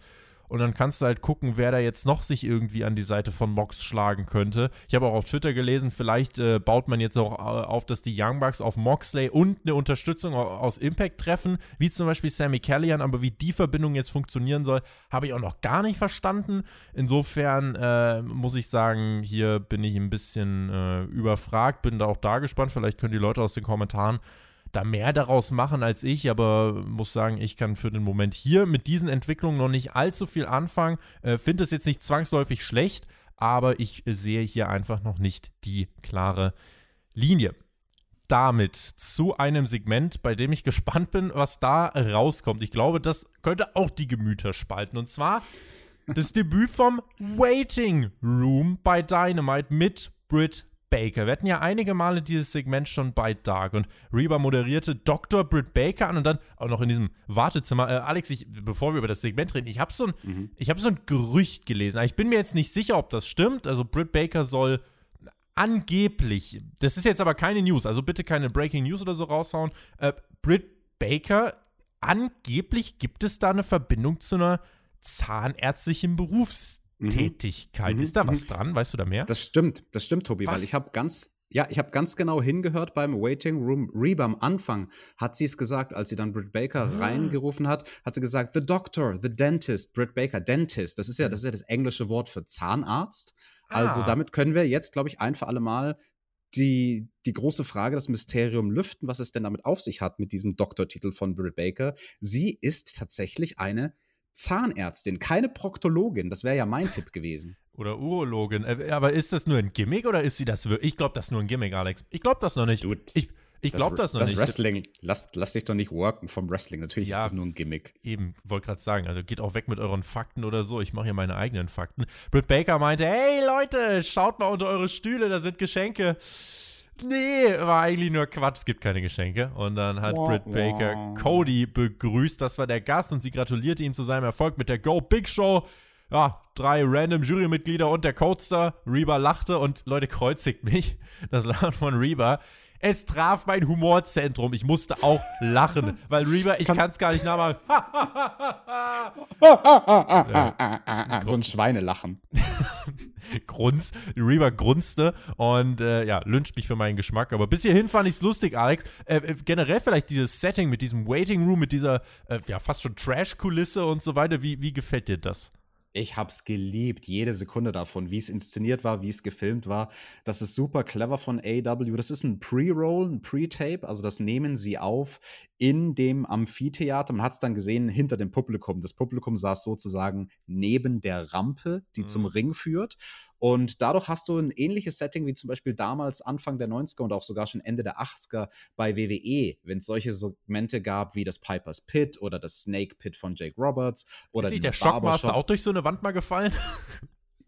und dann kannst du halt gucken, wer da jetzt noch sich irgendwie an die Seite von Mox schlagen könnte. Ich habe auch auf Twitter gelesen, vielleicht äh, baut man jetzt auch äh, auf, dass die Young Bucks auf Moxley und eine Unterstützung aus Impact treffen, wie zum Beispiel Sammy Callihan. Aber wie die Verbindung jetzt funktionieren soll, habe ich auch noch gar nicht verstanden. Insofern äh, muss ich sagen, hier bin ich ein bisschen äh, überfragt, bin da auch da gespannt. Vielleicht können die Leute aus den Kommentaren da mehr daraus machen als ich, aber muss sagen, ich kann für den Moment hier mit diesen Entwicklungen noch nicht allzu viel anfangen. Äh, Finde es jetzt nicht zwangsläufig schlecht, aber ich sehe hier einfach noch nicht die klare Linie. Damit zu einem Segment, bei dem ich gespannt bin, was da rauskommt. Ich glaube, das könnte auch die Gemüter spalten. Und zwar das Debüt vom Waiting Room bei Dynamite mit Britt Baker. Wir hatten ja einige Male dieses Segment schon bei Dark und Reba moderierte Dr. Britt Baker an und dann auch noch in diesem Wartezimmer. Äh, Alex, ich, bevor wir über das Segment reden, ich habe so, ein, mhm. hab so ein Gerücht gelesen. Ich bin mir jetzt nicht sicher, ob das stimmt. Also Britt Baker soll angeblich, das ist jetzt aber keine News, also bitte keine Breaking News oder so raushauen. Äh, Britt Baker, angeblich gibt es da eine Verbindung zu einer zahnärztlichen Berufs. Tätigkeit. Mhm. Ist da was mhm. dran? Weißt du da mehr? Das stimmt, das stimmt, Tobi, was? weil ich habe ganz, ja, ich habe ganz genau hingehört beim Waiting Room Reba am Anfang hat sie es gesagt, als sie dann Britt Baker ah. reingerufen hat, hat sie gesagt, the doctor, the dentist, Britt Baker, Dentist. Das ist ja, das ist ja das englische Wort für Zahnarzt. Also ah. Also damit können wir jetzt, glaube ich, ein für alle Mal die, die große Frage, das Mysterium lüften, was es denn damit auf sich hat mit diesem Doktortitel von Britt Baker. Sie ist tatsächlich eine Zahnärztin, keine Proktologin. Das wäre ja mein Tipp gewesen. Oder Urologin. Äh, aber ist das nur ein Gimmick oder ist sie das wirklich? Ich glaube, das ist nur ein Gimmick, Alex. Ich glaube das noch nicht. Dude, ich ich glaube das, noch das nicht. Das Wrestling, lass, lass dich doch nicht worken vom Wrestling. Natürlich ja, ist das nur ein Gimmick. Eben, wollte gerade sagen, also geht auch weg mit euren Fakten oder so. Ich mache hier meine eigenen Fakten. Britt Baker meinte, hey Leute, schaut mal unter eure Stühle, da sind Geschenke nee, war eigentlich nur Quatsch, es gibt keine Geschenke. Und dann hat Britt Baker Cody begrüßt, das war der Gast und sie gratulierte ihm zu seinem Erfolg mit der Go Big Show. Ja, drei random Jurymitglieder und der Codester. Reba lachte und Leute kreuzigt mich. Das Lachen von Reba. Es traf mein Humorzentrum. Ich musste auch lachen, weil Reba, ich kann es gar nicht nachmachen. so ein Schweinelachen. Grunz, Reba grunzte und äh, ja, lünscht mich für meinen Geschmack. Aber bis hierhin fand ich es lustig, Alex. Äh, äh, generell vielleicht dieses Setting mit diesem Waiting Room, mit dieser äh, ja fast schon Trash-Kulisse und so weiter. Wie, wie gefällt dir das? Ich hab's geliebt, jede Sekunde davon, wie es inszeniert war, wie es gefilmt war. Das ist super clever von AW. Das ist ein Pre-Roll, ein Pre-Tape, also das nehmen sie auf in dem Amphitheater. Man hat es dann gesehen hinter dem Publikum. Das Publikum saß sozusagen neben der Rampe, die mhm. zum Ring führt. Und dadurch hast du ein ähnliches Setting wie zum Beispiel damals Anfang der 90er und auch sogar schon Ende der 80er bei WWE, wenn es solche Segmente gab wie das Piper's Pit oder das Snake Pit von Jake Roberts. Oder Ist nicht der Shockmaster auch durch so eine Wand mal gefallen?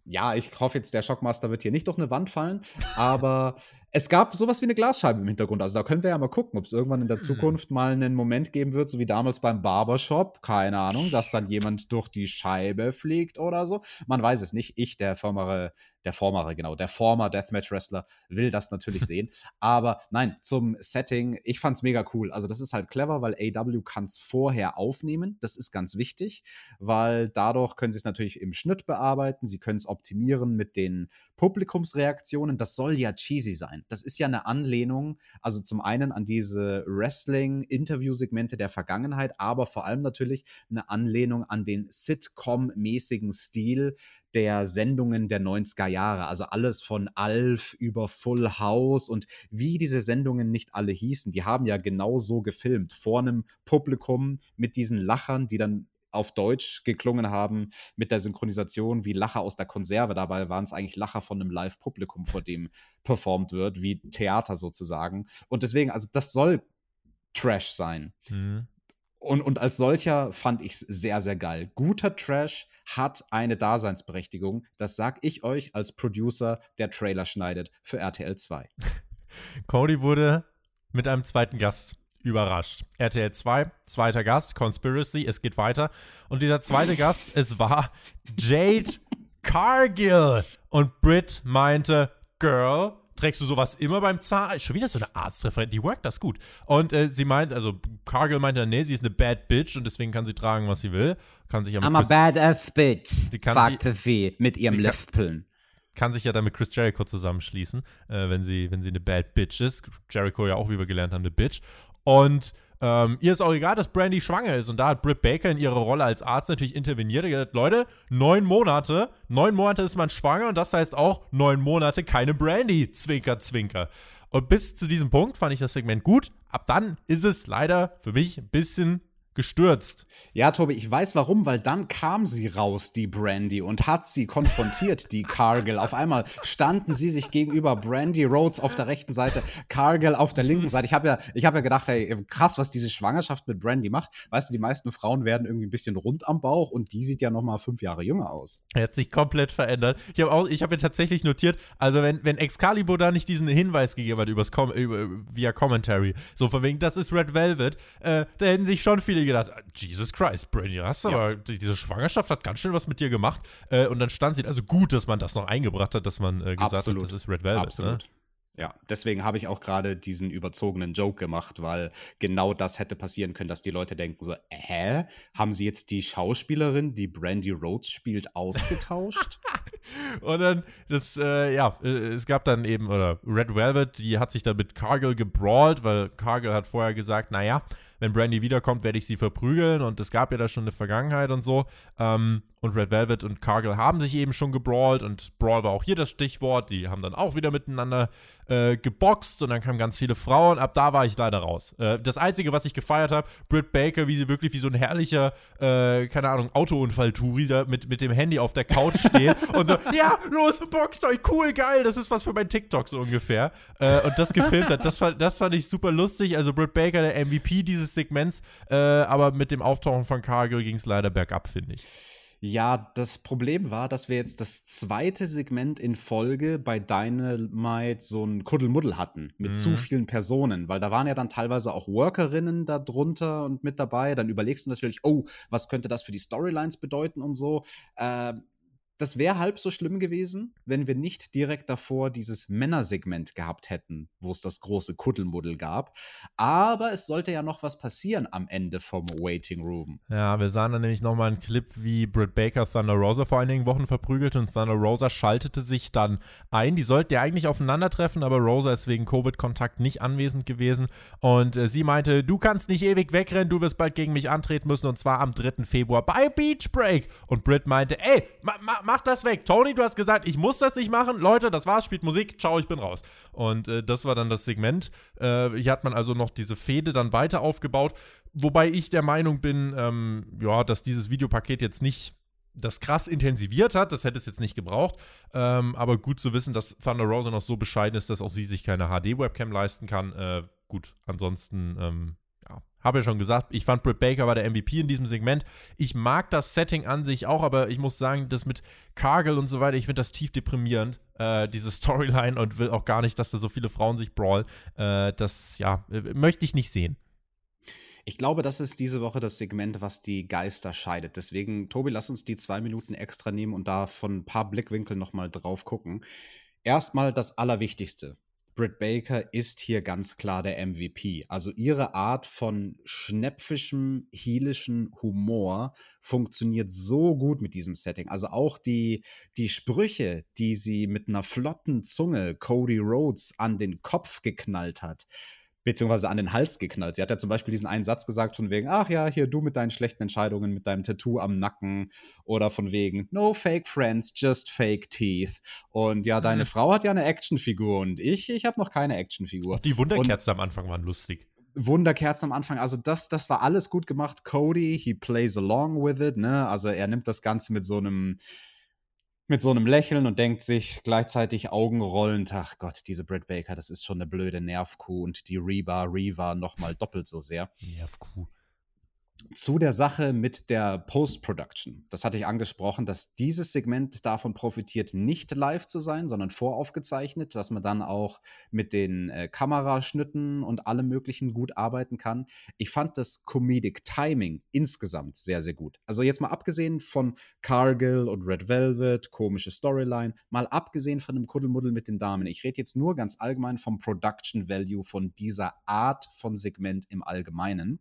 ja, ich hoffe jetzt, der Shockmaster wird hier nicht durch eine Wand fallen, aber es gab sowas wie eine Glasscheibe im Hintergrund. Also da können wir ja mal gucken, ob es irgendwann in der hm. Zukunft mal einen Moment geben wird, so wie damals beim Barbershop, keine Ahnung, dass dann jemand durch die Scheibe fliegt oder so. Man weiß es nicht. Ich, der formere, der formere, genau, der former Deathmatch-Wrestler, will das natürlich sehen. Aber nein, zum Setting, ich fand's mega cool. Also das ist halt clever, weil AW kann es vorher aufnehmen. Das ist ganz wichtig, weil dadurch können sie es natürlich im Schnitt bearbeiten, sie können es optimieren mit den Publikumsreaktionen. Das soll ja cheesy sein. Das ist ja eine Anlehnung, also zum einen an diese Wrestling-Interview-Segmente der Vergangenheit, aber vor allem natürlich eine Anlehnung an den Sitcom-mäßigen Stil der Sendungen der 90er Jahre. Also alles von Alf über Full House und wie diese Sendungen nicht alle hießen. Die haben ja genau so gefilmt, vor einem Publikum mit diesen Lachern, die dann auf Deutsch geklungen haben mit der Synchronisation wie Lacher aus der Konserve. Dabei waren es eigentlich Lacher von einem Live-Publikum, vor dem performt wird, wie Theater sozusagen. Und deswegen, also das soll Trash sein. Mhm. Und, und als solcher fand ich es sehr, sehr geil. Guter Trash hat eine Daseinsberechtigung. Das sag ich euch als Producer, der Trailer schneidet für RTL 2. Cody wurde mit einem zweiten Gast überrascht. RTL 2, zweiter Gast, Conspiracy, es geht weiter. Und dieser zweite Gast, es war Jade Cargill. Und Britt meinte, Girl, trägst du sowas immer beim Zahn? Schon wieder so eine Arztreferentin, die workt das gut. Und äh, sie meint, also Cargill meinte, nee, sie ist eine bad bitch und deswegen kann sie tragen, was sie will. Kann sich aber I'm a badass bitch, sie kann fragte sie, mit ihrem Liftpillen kann sich ja dann mit Chris Jericho zusammenschließen, äh, wenn, sie, wenn sie eine Bad Bitch ist. Jericho ja auch, wie wir gelernt haben, eine Bitch. Und ähm, ihr ist auch egal, dass Brandy schwanger ist. Und da hat Britt Baker in ihrer Rolle als Arzt natürlich interveniert. Er gesagt, Leute, neun Monate, neun Monate ist man schwanger und das heißt auch neun Monate keine Brandy. Zwinker, zwinker. Und bis zu diesem Punkt fand ich das Segment gut. Ab dann ist es leider für mich ein bisschen gestürzt. Ja, Tobi, ich weiß warum, weil dann kam sie raus, die Brandy, und hat sie konfrontiert, die Cargill. Auf einmal standen sie sich gegenüber Brandy Rhodes auf der rechten Seite, Cargill auf der linken Seite. Ich habe ja, ich habe ja gedacht, hey, krass, was diese Schwangerschaft mit Brandy macht. Weißt du, die meisten Frauen werden irgendwie ein bisschen rund am Bauch und die sieht ja noch mal fünf Jahre jünger aus. Er hat sich komplett verändert. Ich habe auch, ich habe ja tatsächlich notiert, also wenn, wenn Excalibur da nicht diesen Hinweis gegeben hat übers Com über, via Commentary, so von wegen, das ist Red Velvet, äh, da hätten sich schon viele gedacht, Jesus Christ, Brady, hast ja. aber diese Schwangerschaft hat ganz schön was mit dir gemacht. Äh, und dann stand sie, also gut, dass man das noch eingebracht hat, dass man äh, gesagt Absolut. hat, das ist Red Velvet. Ne? Absolut. Ne? Ja, deswegen habe ich auch gerade diesen überzogenen Joke gemacht, weil genau das hätte passieren können, dass die Leute denken so, hä? Haben sie jetzt die Schauspielerin, die Brandy Rhodes spielt, ausgetauscht? und dann, das, äh, ja, äh, es gab dann eben, oder Red Velvet, die hat sich dann mit Cargill gebrawlt, weil Cargill hat vorher gesagt, naja, wenn Brandy wiederkommt, werde ich sie verprügeln und es gab ja da schon eine Vergangenheit und so. Ähm, und Red Velvet und Cargill haben sich eben schon gebrawlt und Brawl war auch hier das Stichwort. Die haben dann auch wieder miteinander äh, geboxt und dann kamen ganz viele Frauen. Ab da war ich leider raus. Äh, das Einzige, was ich gefeiert habe, Britt Baker, wie sie wirklich wie so ein herrlicher, äh, keine Ahnung, Autounfall-Touri da mit, mit dem Handy auf der Couch steht und so, ja, los, boxt euch, cool, geil, das ist was für mein TikTok so ungefähr. Äh, und das gefilmt hat, das, das fand ich super lustig. Also Britt Baker, der MVP dieses Segments, äh, aber mit dem Auftauchen von Cargill ging es leider bergab, finde ich. Ja, das Problem war, dass wir jetzt das zweite Segment in Folge bei Dynamite so ein Kuddelmuddel hatten mit mhm. zu vielen Personen, weil da waren ja dann teilweise auch Workerinnen da drunter und mit dabei. Dann überlegst du natürlich, oh, was könnte das für die Storylines bedeuten und so. Äh, das wäre halb so schlimm gewesen, wenn wir nicht direkt davor dieses Männersegment gehabt hätten, wo es das große Kuddelmuddel gab. Aber es sollte ja noch was passieren am Ende vom Waiting Room. Ja, wir sahen dann nämlich nochmal einen Clip, wie Britt Baker Thunder Rosa vor einigen Wochen verprügelt und Thunder Rosa schaltete sich dann ein. Die sollten ja eigentlich aufeinandertreffen, aber Rosa ist wegen Covid-Kontakt nicht anwesend gewesen. Und äh, sie meinte, du kannst nicht ewig wegrennen, du wirst bald gegen mich antreten müssen und zwar am 3. Februar bei Beach Break. Und Britt meinte, ey, ma, ma, mach das weg. Tony, du hast gesagt, ich muss das nicht machen. Leute, das war's, spielt Musik, ciao, ich bin raus. Und äh, das war dann das Segment. Äh, hier hat man also noch diese Fehde dann weiter aufgebaut. Wobei ich der Meinung bin, ähm, ja, dass dieses Videopaket jetzt nicht das krass intensiviert hat. Das hätte es jetzt nicht gebraucht. Ähm, aber gut zu wissen, dass Thunder Rosa noch so bescheiden ist, dass auch sie sich keine HD-Webcam leisten kann. Äh, gut, ansonsten ähm, habe ja schon gesagt, ich fand Britt Baker war der MVP in diesem Segment. Ich mag das Setting an sich auch, aber ich muss sagen, das mit Cargill und so weiter, ich finde das tief deprimierend, äh, diese Storyline und will auch gar nicht, dass da so viele Frauen sich brawlen. Äh, das, ja, äh, möchte ich nicht sehen. Ich glaube, das ist diese Woche das Segment, was die Geister scheidet. Deswegen, Tobi, lass uns die zwei Minuten extra nehmen und da von ein paar Blickwinkeln nochmal drauf gucken. Erstmal das Allerwichtigste. Britt Baker ist hier ganz klar der MVP. Also ihre Art von schnäpfischem, heelischen Humor funktioniert so gut mit diesem Setting. Also auch die, die Sprüche, die sie mit einer flotten Zunge Cody Rhodes an den Kopf geknallt hat, beziehungsweise an den Hals geknallt. Sie hat ja zum Beispiel diesen einen Satz gesagt von wegen, ach ja, hier du mit deinen schlechten Entscheidungen, mit deinem Tattoo am Nacken oder von wegen, no fake friends, just fake teeth. Und ja, deine mhm. Frau hat ja eine Actionfigur und ich, ich habe noch keine Actionfigur. Die Wunderkerzen und am Anfang waren lustig. Wunderkerzen am Anfang, also das, das war alles gut gemacht. Cody, he plays along with it, ne? Also er nimmt das Ganze mit so einem mit so einem Lächeln und denkt sich gleichzeitig augenrollend, ach Gott, diese Britt Baker, das ist schon eine blöde Nervkuh und die Reba Reva nochmal doppelt so sehr. Nervkuh zu der Sache mit der Post-Production. Das hatte ich angesprochen, dass dieses Segment davon profitiert, nicht live zu sein, sondern voraufgezeichnet, dass man dann auch mit den äh, Kameraschnitten und allem Möglichen gut arbeiten kann. Ich fand das Comedic Timing insgesamt sehr, sehr gut. Also jetzt mal abgesehen von Cargill und Red Velvet, komische Storyline, mal abgesehen von dem Kuddelmuddel mit den Damen. Ich rede jetzt nur ganz allgemein vom Production Value von dieser Art von Segment im Allgemeinen.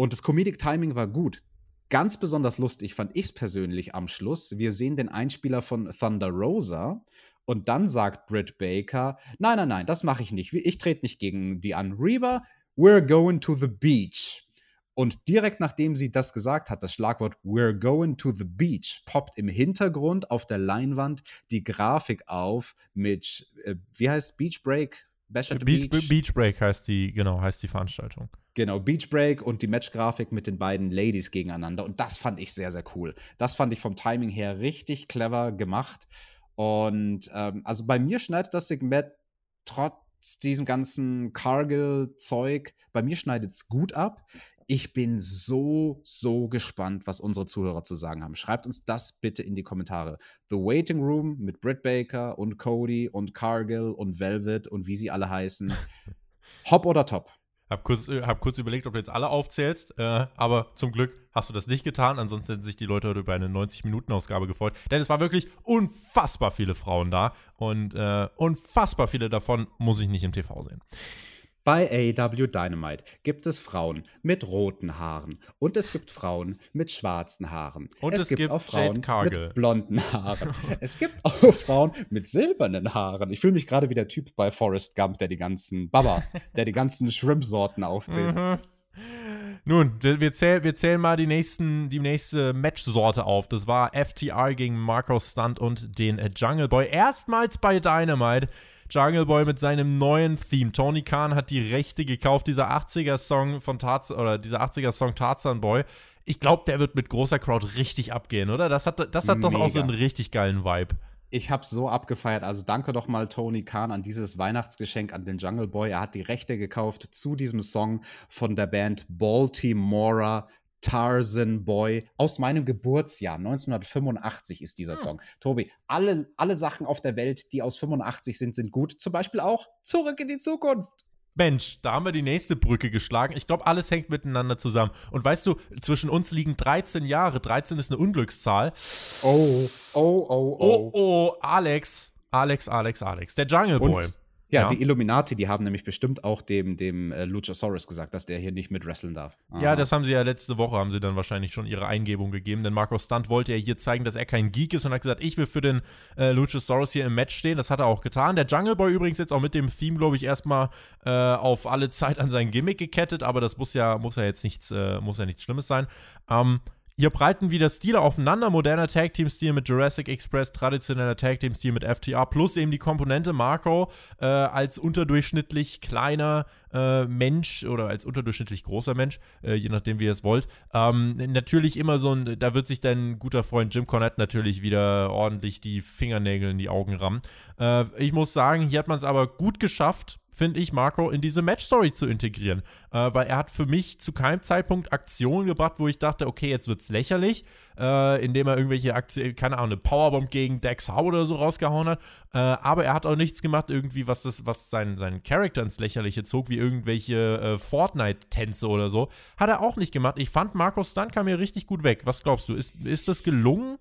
Und das Comedic Timing war gut. Ganz besonders lustig fand ich es persönlich am Schluss. Wir sehen den Einspieler von Thunder Rosa und dann sagt Britt Baker: Nein, nein, nein, das mache ich nicht. Ich trete nicht gegen die an. Reba, we're going to the beach. Und direkt nachdem sie das gesagt hat, das Schlagwort We're going to the beach, poppt im Hintergrund auf der Leinwand die Grafik auf mit, äh, wie heißt Beach Break? Bash at the Beach, Beach? Beach Break heißt die, genau, heißt die Veranstaltung. Genau, Beach Break und die Matchgrafik mit den beiden Ladies gegeneinander. Und das fand ich sehr, sehr cool. Das fand ich vom Timing her richtig clever gemacht. Und ähm, also bei mir schneidet das Segment trotz diesem ganzen Cargill-Zeug, bei mir schneidet es gut ab. Ich bin so, so gespannt, was unsere Zuhörer zu sagen haben. Schreibt uns das bitte in die Kommentare. The Waiting Room mit Britt Baker und Cody und Cargill und Velvet und wie sie alle heißen. Hopp oder top? Hab kurz, äh, hab kurz überlegt, ob du jetzt alle aufzählst, äh, aber zum Glück hast du das nicht getan. Ansonsten hätten sich die Leute heute über eine 90-Minuten-Ausgabe gefreut. Denn es war wirklich unfassbar viele Frauen da und äh, unfassbar viele davon muss ich nicht im TV sehen. Bei AEW Dynamite gibt es Frauen mit roten Haaren und es gibt Frauen mit schwarzen Haaren. Und es, es gibt, gibt, auch Frauen mit blonden Haaren. es gibt auch Frauen mit silbernen Haaren. Ich fühle mich gerade wie der Typ bei Forrest Gump, der die ganzen Baba, der die ganzen Shrimp-Sorten aufzählt. Mhm. Nun, wir, zähl, wir zählen mal die, nächsten, die nächste Matchsorte auf. Das war FTR gegen Marco Stunt und den Jungle Boy. Erstmals bei Dynamite. Jungle Boy mit seinem neuen Theme. Tony Khan hat die Rechte gekauft, dieser 80er-Song von Tarzan, oder dieser 80er-Song Tarzan Boy. Ich glaube, der wird mit großer Crowd richtig abgehen, oder? Das hat, das hat doch auch so einen richtig geilen Vibe. Ich habe so abgefeiert. Also danke doch mal Tony Khan an dieses Weihnachtsgeschenk an den Jungle Boy. Er hat die Rechte gekauft zu diesem Song von der Band Baltimora Tarzan Boy aus meinem Geburtsjahr. 1985 ist dieser hm. Song. Tobi, alle, alle Sachen auf der Welt, die aus 85 sind, sind gut. Zum Beispiel auch Zurück in die Zukunft. Mensch, da haben wir die nächste Brücke geschlagen. Ich glaube, alles hängt miteinander zusammen. Und weißt du, zwischen uns liegen 13 Jahre. 13 ist eine Unglückszahl. Oh, oh, oh, oh. Oh, oh, Alex. Alex, Alex, Alex. Der Jungle Boy. Und ja, ja, die Illuminati, die haben nämlich bestimmt auch dem, dem äh, Luchasaurus gesagt, dass der hier nicht mit wresteln darf. Aha. Ja, das haben sie ja letzte Woche, haben sie dann wahrscheinlich schon ihre Eingebung gegeben, denn Marco Stunt wollte ja hier zeigen, dass er kein Geek ist und hat gesagt, ich will für den äh, Luchasaurus hier im Match stehen. Das hat er auch getan. Der Jungle Boy übrigens jetzt auch mit dem Theme, glaube ich, erstmal äh, auf alle Zeit an sein Gimmick gekettet, aber das muss ja, muss ja jetzt nichts, äh, muss ja nichts Schlimmes sein. Ähm, hier breiten wieder Stile aufeinander. Moderner Tag Team Stil mit Jurassic Express, traditioneller Tag Team Stil mit FTR, plus eben die Komponente Marco äh, als unterdurchschnittlich kleiner äh, Mensch oder als unterdurchschnittlich großer Mensch, äh, je nachdem, wie ihr es wollt. Ähm, natürlich immer so ein, da wird sich dein guter Freund Jim Cornette natürlich wieder ordentlich die Fingernägel in die Augen rammen. Äh, ich muss sagen, hier hat man es aber gut geschafft, finde ich, Marco in diese Match-Story zu integrieren. Äh, weil er hat für mich zu keinem Zeitpunkt Aktionen gebracht, wo ich dachte, okay, jetzt wird es lächerlich, äh, indem er irgendwelche Aktionen, keine Ahnung, eine Powerbomb gegen Dex Howe oder so rausgehauen hat. Äh, aber er hat auch nichts gemacht, irgendwie, was das, was seinen, seinen Charakter ins Lächerliche zog, wie irgendwelche äh, Fortnite-Tänze oder so. Hat er auch nicht gemacht. Ich fand Marco Stunt kam mir richtig gut weg. Was glaubst du? Ist, ist das gelungen?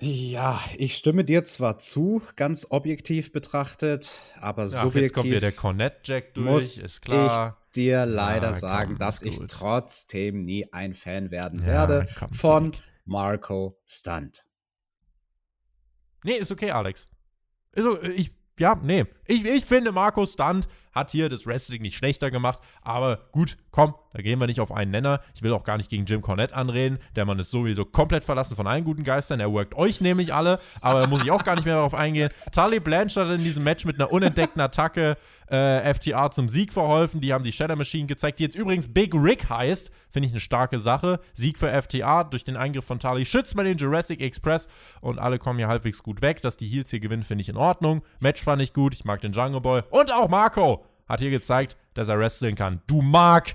Ja, ich stimme dir zwar zu, ganz objektiv betrachtet, aber ja, subjektiv. Jetzt kommt wieder der Cornet Jack durch, muss ist klar. Ich dir leider ja, sagen, komm, dass ich trotzdem nie ein Fan werden ja, werde komm, von Marco Stunt. Nee, ist okay, Alex. Also, ich, ja, nee. Ich, ich finde, Marco Stunt hat hier das Wrestling nicht schlechter gemacht, aber gut, komm, da gehen wir nicht auf einen Nenner. Ich will auch gar nicht gegen Jim Cornette anreden. Der Mann ist sowieso komplett verlassen von allen guten Geistern. Er workt euch nämlich alle, aber da muss ich auch gar nicht mehr darauf eingehen. Tully Blanchard in diesem Match mit einer unentdeckten Attacke äh, FTR zum Sieg verholfen. Die haben die Shadow Machine gezeigt, die jetzt übrigens Big Rick heißt. Finde ich eine starke Sache. Sieg für FTR durch den Eingriff von Tully. Schützt mal den Jurassic Express und alle kommen hier halbwegs gut weg. Dass die Heels hier gewinnen, finde ich in Ordnung. Match fand ich gut. Ich mag den Jungle Boy und auch Marco hat hier gezeigt, dass er wresteln kann. Du Mark!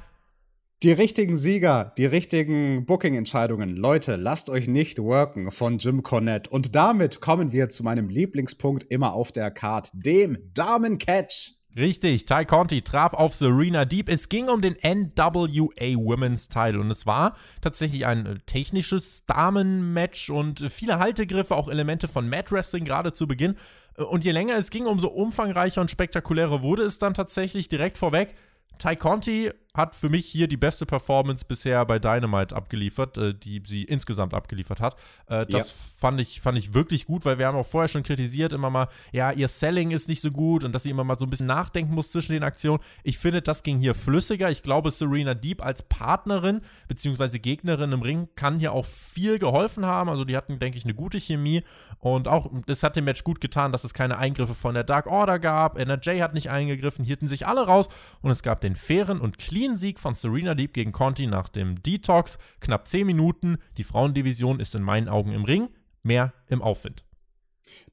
Die richtigen Sieger, die richtigen Booking-Entscheidungen. Leute, lasst euch nicht worken von Jim Cornette. Und damit kommen wir zu meinem Lieblingspunkt immer auf der Card, dem Damen-Catch. Richtig, Ty Conti traf auf Serena Deep. Es ging um den NWA Women's Title und es war tatsächlich ein äh, technisches Damen-Match und viele Haltegriffe, auch Elemente von Mat Wrestling gerade zu Beginn. Äh, und je länger es ging, umso umfangreicher und spektakulärer wurde es dann tatsächlich direkt vorweg. Ty Conti hat für mich hier die beste Performance bisher bei Dynamite abgeliefert, äh, die sie insgesamt abgeliefert hat. Äh, das ja. fand, ich, fand ich wirklich gut, weil wir haben auch vorher schon kritisiert, immer mal, ja, ihr Selling ist nicht so gut und dass sie immer mal so ein bisschen nachdenken muss zwischen den Aktionen. Ich finde, das ging hier flüssiger. Ich glaube, Serena Deep als Partnerin bzw. Gegnerin im Ring kann hier auch viel geholfen haben. Also die hatten, denke ich, eine gute Chemie und auch, es hat dem Match gut getan, dass es keine Eingriffe von der Dark Order gab. NRJ hat nicht eingegriffen, hielten sich alle raus und es gab den fairen und clean Clean-Sieg von Serena Deep gegen Conti nach dem Detox. Knapp 10 Minuten. Die Frauendivision ist in meinen Augen im Ring. Mehr im Aufwind.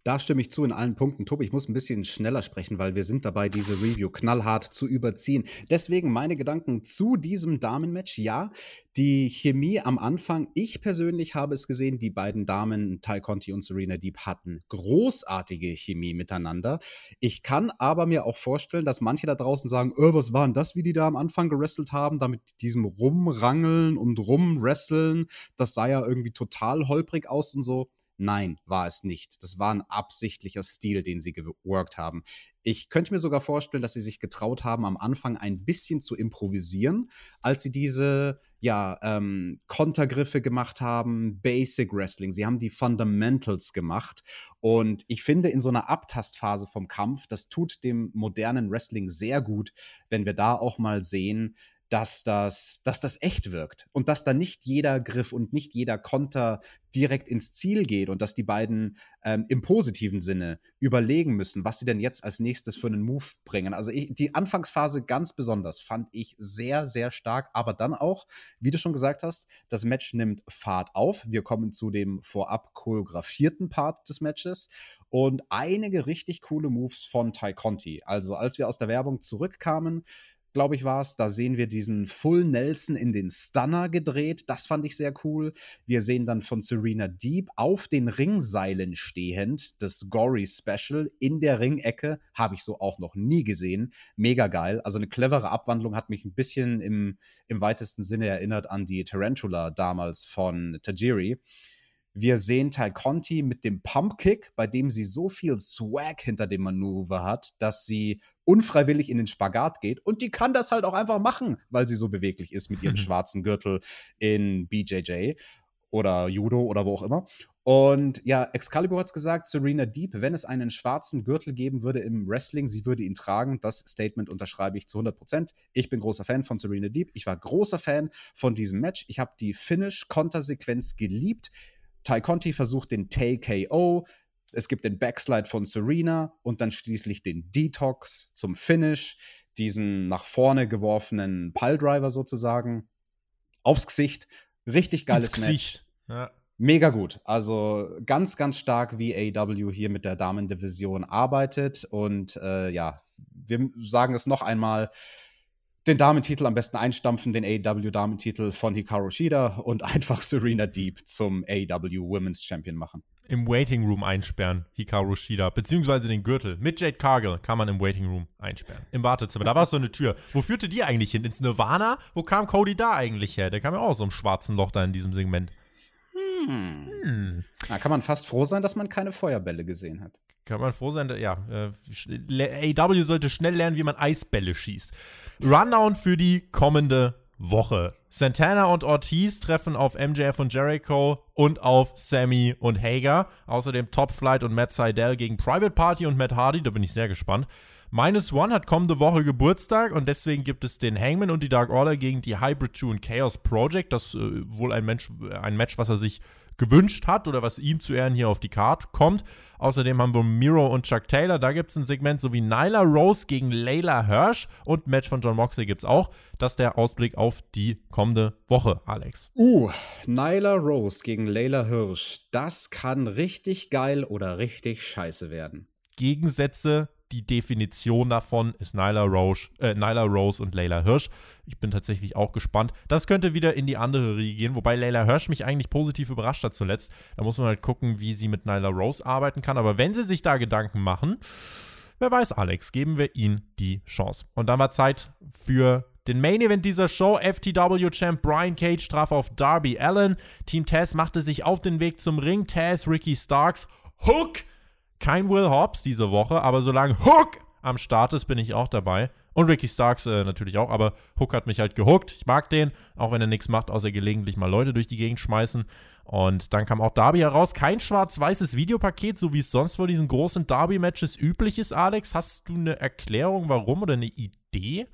Da stimme ich zu in allen Punkten. Tobi, ich muss ein bisschen schneller sprechen, weil wir sind dabei, diese Review knallhart zu überziehen. Deswegen meine Gedanken zu diesem Damenmatch. Ja, die Chemie am Anfang, ich persönlich habe es gesehen, die beiden Damen, Ty Conti und Serena Deep, hatten großartige Chemie miteinander. Ich kann aber mir auch vorstellen, dass manche da draußen sagen, oh, was waren das, wie die da am Anfang gewrestelt haben, da mit diesem Rumrangeln und Rumwresteln, das sah ja irgendwie total holprig aus und so. Nein, war es nicht. Das war ein absichtlicher Stil, den sie geworkt haben. Ich könnte mir sogar vorstellen, dass sie sich getraut haben, am Anfang ein bisschen zu improvisieren, als sie diese ja, ähm, Kontergriffe gemacht haben, Basic Wrestling. Sie haben die Fundamentals gemacht. Und ich finde, in so einer Abtastphase vom Kampf, das tut dem modernen Wrestling sehr gut, wenn wir da auch mal sehen, dass das, dass das echt wirkt und dass da nicht jeder Griff und nicht jeder Konter direkt ins Ziel geht und dass die beiden ähm, im positiven Sinne überlegen müssen, was sie denn jetzt als nächstes für einen Move bringen. Also ich, die Anfangsphase ganz besonders fand ich sehr, sehr stark, aber dann auch, wie du schon gesagt hast, das Match nimmt Fahrt auf. Wir kommen zu dem vorab choreografierten Part des Matches und einige richtig coole Moves von Ty Conti. Also als wir aus der Werbung zurückkamen, glaube ich, war es. Da sehen wir diesen Full Nelson in den Stunner gedreht. Das fand ich sehr cool. Wir sehen dann von Serena Deep auf den Ringseilen stehend das Gory Special in der Ringecke. Habe ich so auch noch nie gesehen. Mega geil. Also eine clevere Abwandlung hat mich ein bisschen im, im weitesten Sinne erinnert an die Tarantula damals von Tajiri. Wir sehen Ty Conti mit dem Pumpkick, bei dem sie so viel Swag hinter dem Manöver hat, dass sie unfreiwillig in den Spagat geht. Und die kann das halt auch einfach machen, weil sie so beweglich ist mit ihrem schwarzen Gürtel in BJJ oder Judo oder wo auch immer. Und ja, Excalibur hat es gesagt, Serena Deep, wenn es einen schwarzen Gürtel geben würde im Wrestling, sie würde ihn tragen. Das Statement unterschreibe ich zu 100 Prozent. Ich bin großer Fan von Serena Deep. Ich war großer Fan von diesem Match. Ich habe die Finish-Kontersequenz geliebt. Ty Conti versucht den Tail KO. Es gibt den Backslide von Serena und dann schließlich den Detox zum Finish, diesen nach vorne geworfenen Piledriver sozusagen aufs Gesicht. Richtig geiles Match. Ja. Mega gut. Also ganz, ganz stark, wie AW hier mit der Damendivision arbeitet. Und äh, ja, wir sagen es noch einmal den Damentitel am besten einstampfen, den AEW-Damentitel von Hikaru Shida und einfach Serena Deep zum AEW Women's Champion machen. Im Waiting Room einsperren, Hikaru Shida, beziehungsweise den Gürtel. Mit Jade Cargill kann man im Waiting Room einsperren. Im Wartezimmer. Da war so eine Tür. Wo führte die eigentlich hin? Ins Nirvana? Wo kam Cody da eigentlich her? Der kam ja auch aus so einem schwarzen Loch da in diesem Segment. Hm. hm. Da kann man fast froh sein, dass man keine Feuerbälle gesehen hat. Kann man froh sein, ja. Äh, AW sollte schnell lernen, wie man Eisbälle schießt. Rundown für die kommende Woche. Santana und Ortiz treffen auf MJF und Jericho und auf Sammy und Hager. Außerdem Top Flight und Matt Seidel gegen Private Party und Matt Hardy. Da bin ich sehr gespannt. Minus One hat kommende Woche Geburtstag und deswegen gibt es den Hangman und die Dark Order gegen die Hybrid 2 und Chaos Project. Das ist äh, wohl ein, Mensch, ein Match, was er sich gewünscht hat oder was ihm zu Ehren hier auf die Card kommt. Außerdem haben wir Miro und Chuck Taylor, da gibt es ein Segment sowie Nyla Rose gegen Layla Hirsch und Match von John Moxley gibt es auch. Das ist der Ausblick auf die kommende Woche, Alex. Uh, Nyla Rose gegen Layla Hirsch, das kann richtig geil oder richtig scheiße werden. Gegensätze die Definition davon ist Nyla Rose, äh, Nyla Rose und Layla Hirsch. Ich bin tatsächlich auch gespannt. Das könnte wieder in die andere Riege gehen, wobei Layla Hirsch mich eigentlich positiv überrascht hat zuletzt. Da muss man halt gucken, wie sie mit Nyla Rose arbeiten kann. Aber wenn sie sich da Gedanken machen, wer weiß, Alex, geben wir ihnen die Chance. Und dann war Zeit für den Main Event dieser Show. FTW-Champ Brian Cage traf auf Darby Allen. Team Taz machte sich auf den Weg zum Ring. Taz, Ricky Starks, Hook kein Will Hobbs diese Woche, aber solange Hook am Start ist, bin ich auch dabei. Und Ricky Starks äh, natürlich auch, aber Hook hat mich halt gehuckt. Ich mag den, auch wenn er nichts macht, außer gelegentlich mal Leute durch die Gegend schmeißen. Und dann kam auch Darby heraus. Kein schwarz-weißes Videopaket, so wie es sonst vor diesen großen Darby-Matches üblich ist, Alex. Hast du eine Erklärung, warum oder eine Idee?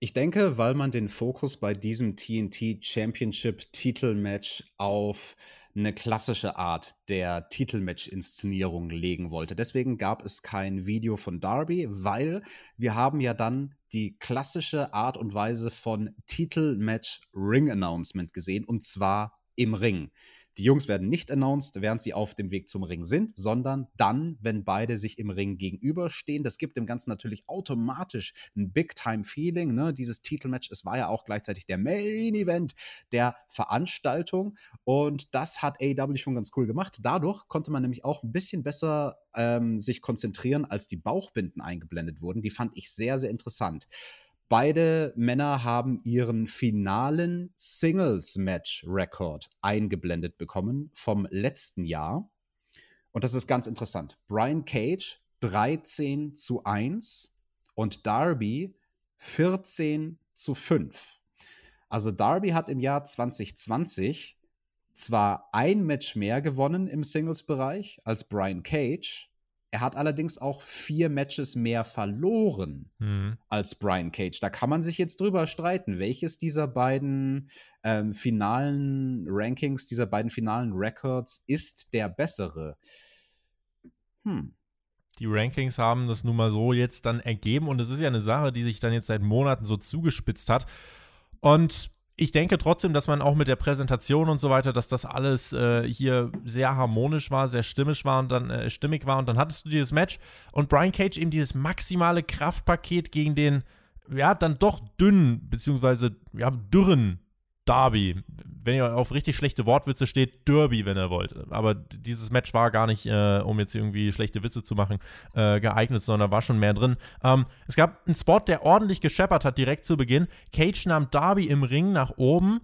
Ich denke, weil man den Fokus bei diesem TNT Championship Titelmatch auf eine klassische Art der Titelmatch-Inszenierung legen wollte. Deswegen gab es kein Video von Darby, weil wir haben ja dann die klassische Art und Weise von Titelmatch-Ring-Announcement gesehen, und zwar im Ring. Die Jungs werden nicht announced, während sie auf dem Weg zum Ring sind, sondern dann, wenn beide sich im Ring gegenüberstehen. Das gibt dem Ganzen natürlich automatisch ein Big-Time-Feeling. Ne? Dieses Titelmatch, es war ja auch gleichzeitig der Main-Event der Veranstaltung und das hat AEW schon ganz cool gemacht. Dadurch konnte man nämlich auch ein bisschen besser ähm, sich konzentrieren, als die Bauchbinden eingeblendet wurden. Die fand ich sehr, sehr interessant. Beide Männer haben ihren finalen Singles-Match-Rekord eingeblendet bekommen vom letzten Jahr. Und das ist ganz interessant. Brian Cage 13 zu 1 und Darby 14 zu 5. Also Darby hat im Jahr 2020 zwar ein Match mehr gewonnen im Singles-Bereich als Brian Cage, er hat allerdings auch vier Matches mehr verloren mhm. als Brian Cage. Da kann man sich jetzt drüber streiten, welches dieser beiden ähm, finalen Rankings, dieser beiden finalen Records ist der bessere. Hm. Die Rankings haben das nun mal so jetzt dann ergeben und es ist ja eine Sache, die sich dann jetzt seit Monaten so zugespitzt hat. Und ich denke trotzdem, dass man auch mit der Präsentation und so weiter, dass das alles äh, hier sehr harmonisch war, sehr stimmig war und dann äh, stimmig war. Und dann hattest du dieses Match und Brian Cage eben dieses maximale Kraftpaket gegen den ja, dann doch dünnen, beziehungsweise ja, dürren Derby. Wenn ihr auf richtig schlechte Wortwitze steht, Derby, wenn ihr wollt. Aber dieses Match war gar nicht, äh, um jetzt irgendwie schlechte Witze zu machen, äh, geeignet, sondern war schon mehr drin. Ähm, es gab einen Spot, der ordentlich gescheppert hat direkt zu Beginn. Cage nahm Derby im Ring nach oben.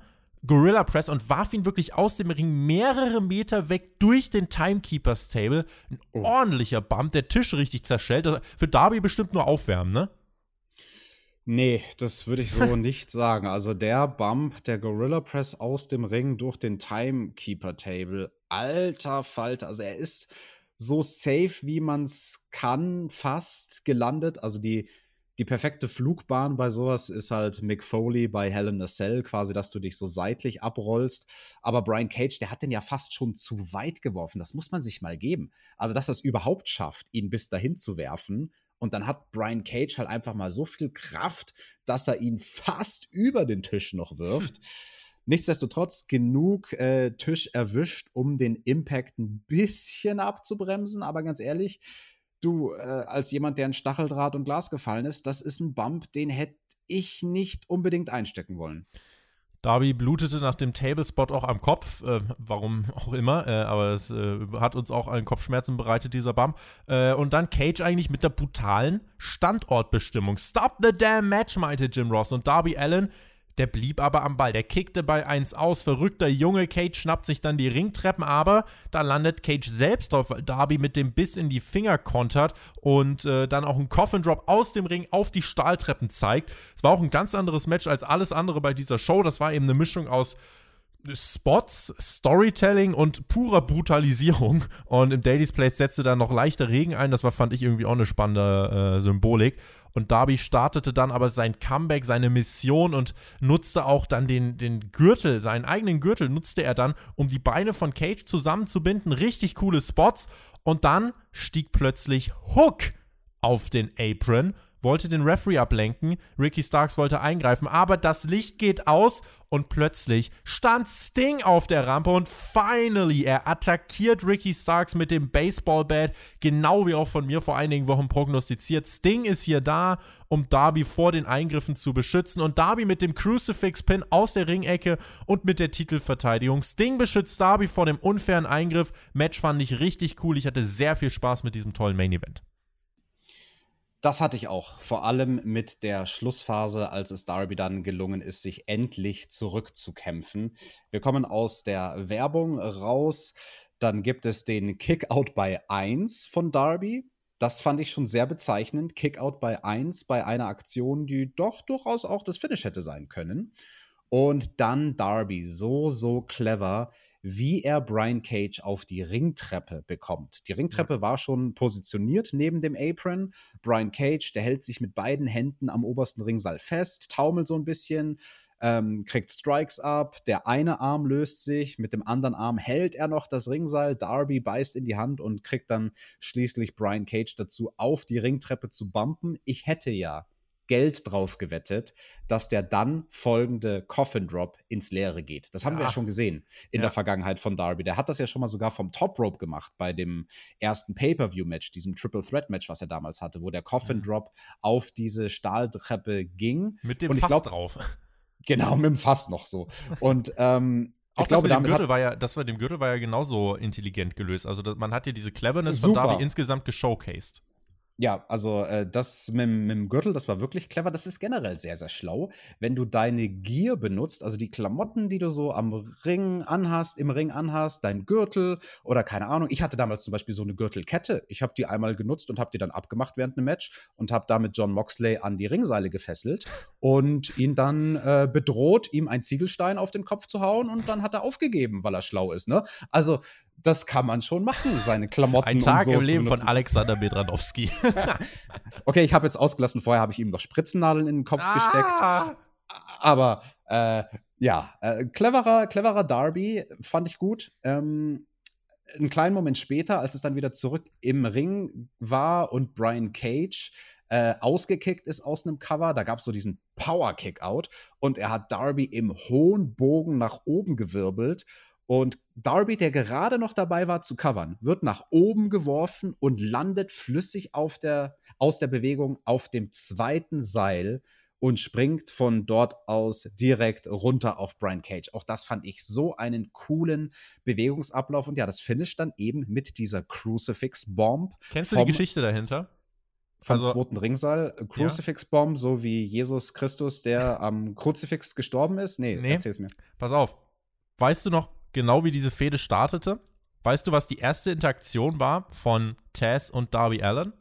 Gorilla Press und warf ihn wirklich aus dem Ring mehrere Meter weg durch den Timekeepers Table. Ein oh. ordentlicher Bump, der Tisch richtig zerschellt. Also für Darby bestimmt nur aufwärmen, ne? Nee, das würde ich so nicht sagen. Also der Bump, der Gorilla Press aus dem Ring durch den Timekeeper Table, alter Falter. Also er ist so safe, wie man es kann, fast gelandet. Also die, die perfekte Flugbahn bei sowas ist halt Mick Foley bei Hell in a Cell, quasi, dass du dich so seitlich abrollst. Aber Brian Cage, der hat den ja fast schon zu weit geworfen. Das muss man sich mal geben. Also, dass er es überhaupt schafft, ihn bis dahin zu werfen und dann hat Brian Cage halt einfach mal so viel Kraft, dass er ihn fast über den Tisch noch wirft. Nichtsdestotrotz genug äh, Tisch erwischt, um den Impact ein bisschen abzubremsen. Aber ganz ehrlich, du, äh, als jemand, der in Stacheldraht und Glas gefallen ist, das ist ein Bump, den hätte ich nicht unbedingt einstecken wollen. Darby blutete nach dem Tablespot auch am Kopf, äh, warum auch immer, äh, aber es äh, hat uns auch allen Kopfschmerzen bereitet, dieser Bump. Äh, und dann Cage eigentlich mit der brutalen Standortbestimmung. Stop the damn match, meinte Jim Ross. Und Darby Allen der blieb aber am Ball. Der kickte bei 1 aus. Verrückter Junge. Cage schnappt sich dann die Ringtreppen, aber da landet Cage selbst auf, weil Darby mit dem Biss in die Finger kontert und äh, dann auch einen Coffin Drop aus dem Ring auf die Stahltreppen zeigt. Es war auch ein ganz anderes Match als alles andere bei dieser Show. Das war eben eine Mischung aus Spots, Storytelling und purer Brutalisierung. Und im Daily's Place setzte dann noch leichter Regen ein. Das war, fand ich, irgendwie auch eine spannende äh, Symbolik. Und Darby startete dann aber sein Comeback, seine Mission und nutzte auch dann den, den Gürtel, seinen eigenen Gürtel nutzte er dann, um die Beine von Cage zusammenzubinden. Richtig coole Spots. Und dann stieg plötzlich Hook auf den Apron wollte den Referee ablenken, Ricky Starks wollte eingreifen, aber das Licht geht aus und plötzlich stand Sting auf der Rampe und finally, er attackiert Ricky Starks mit dem Baseballbat, genau wie auch von mir vor einigen Wochen prognostiziert. Sting ist hier da, um Darby vor den Eingriffen zu beschützen und Darby mit dem Crucifix-Pin aus der Ringecke und mit der Titelverteidigung. Sting beschützt Darby vor dem unfairen Eingriff. Match fand ich richtig cool. Ich hatte sehr viel Spaß mit diesem tollen Main-Event. Das hatte ich auch. Vor allem mit der Schlussphase, als es Darby dann gelungen ist, sich endlich zurückzukämpfen. Wir kommen aus der Werbung raus. Dann gibt es den Kickout bei 1 von Darby. Das fand ich schon sehr bezeichnend. Kickout bei 1 bei einer Aktion, die doch durchaus auch das Finish hätte sein können. Und dann Darby, so, so clever wie er Brian Cage auf die Ringtreppe bekommt. Die Ringtreppe war schon positioniert neben dem Apron. Brian Cage, der hält sich mit beiden Händen am obersten Ringseil fest, taumelt so ein bisschen, ähm, kriegt Strikes ab. Der eine Arm löst sich, mit dem anderen Arm hält er noch das Ringseil. Darby beißt in die Hand und kriegt dann schließlich Brian Cage dazu, auf die Ringtreppe zu bumpen. Ich hätte ja Geld drauf gewettet, dass der dann folgende Coffin Drop ins Leere geht. Das haben ja. wir ja schon gesehen in ja. der Vergangenheit von Darby. Der hat das ja schon mal sogar vom Top Rope gemacht bei dem ersten Pay-Per-View-Match, diesem Triple Threat-Match, was er damals hatte, wo der Coffin Drop mhm. auf diese Stahltreppe ging. Mit dem Fass glaub, drauf. Genau, mit dem Fass noch so. Und ähm, auch ich glaube, das mit dem Gürtel war ja, das mit dem Gürtel war ja genauso intelligent gelöst. Also man hat ja diese Cleverness Super. von Darby insgesamt geshowcased. Ja, also äh, das mit, mit, dem Gürtel, das war wirklich clever. Das ist generell sehr, sehr schlau, wenn du deine Gear benutzt, also die Klamotten, die du so am Ring anhast, im Ring anhast, dein Gürtel oder keine Ahnung. Ich hatte damals zum Beispiel so eine Gürtelkette. Ich habe die einmal genutzt und habe die dann abgemacht während einem Match und habe damit John Moxley an die Ringseile gefesselt und ihn dann äh, bedroht, ihm einen Ziegelstein auf den Kopf zu hauen und dann hat er aufgegeben, weil er schlau ist. Ne? Also das kann man schon machen, seine Klamotten. Ein Tag so im Leben von Alexander Bedranowski. okay, ich habe jetzt ausgelassen, vorher habe ich ihm noch Spritzennadeln in den Kopf ah. gesteckt. Aber äh, ja, äh, cleverer, cleverer Darby fand ich gut. Ähm, einen kleinen Moment später, als es dann wieder zurück im Ring war und Brian Cage äh, ausgekickt ist aus einem Cover, da gab es so diesen Power-Kick-Out und er hat Darby im hohen Bogen nach oben gewirbelt und Darby, der gerade noch dabei war zu covern, wird nach oben geworfen und landet flüssig auf der, aus der Bewegung auf dem zweiten Seil. und springt von dort aus direkt runter auf Brian Cage. Auch das fand ich so einen coolen Bewegungsablauf. Und ja, das Finish dann eben mit dieser Crucifix-Bomb. Kennst du die Geschichte dahinter? Vom also, zweiten Ringsaal. Crucifix-Bomb, ja. so wie Jesus Christus, der am Kruzifix gestorben ist? Nee, nee, erzähl's mir. Pass auf. Weißt du noch genau, wie diese Fehde startete? Weißt du, was die erste Interaktion war von Taz und Darby Allen?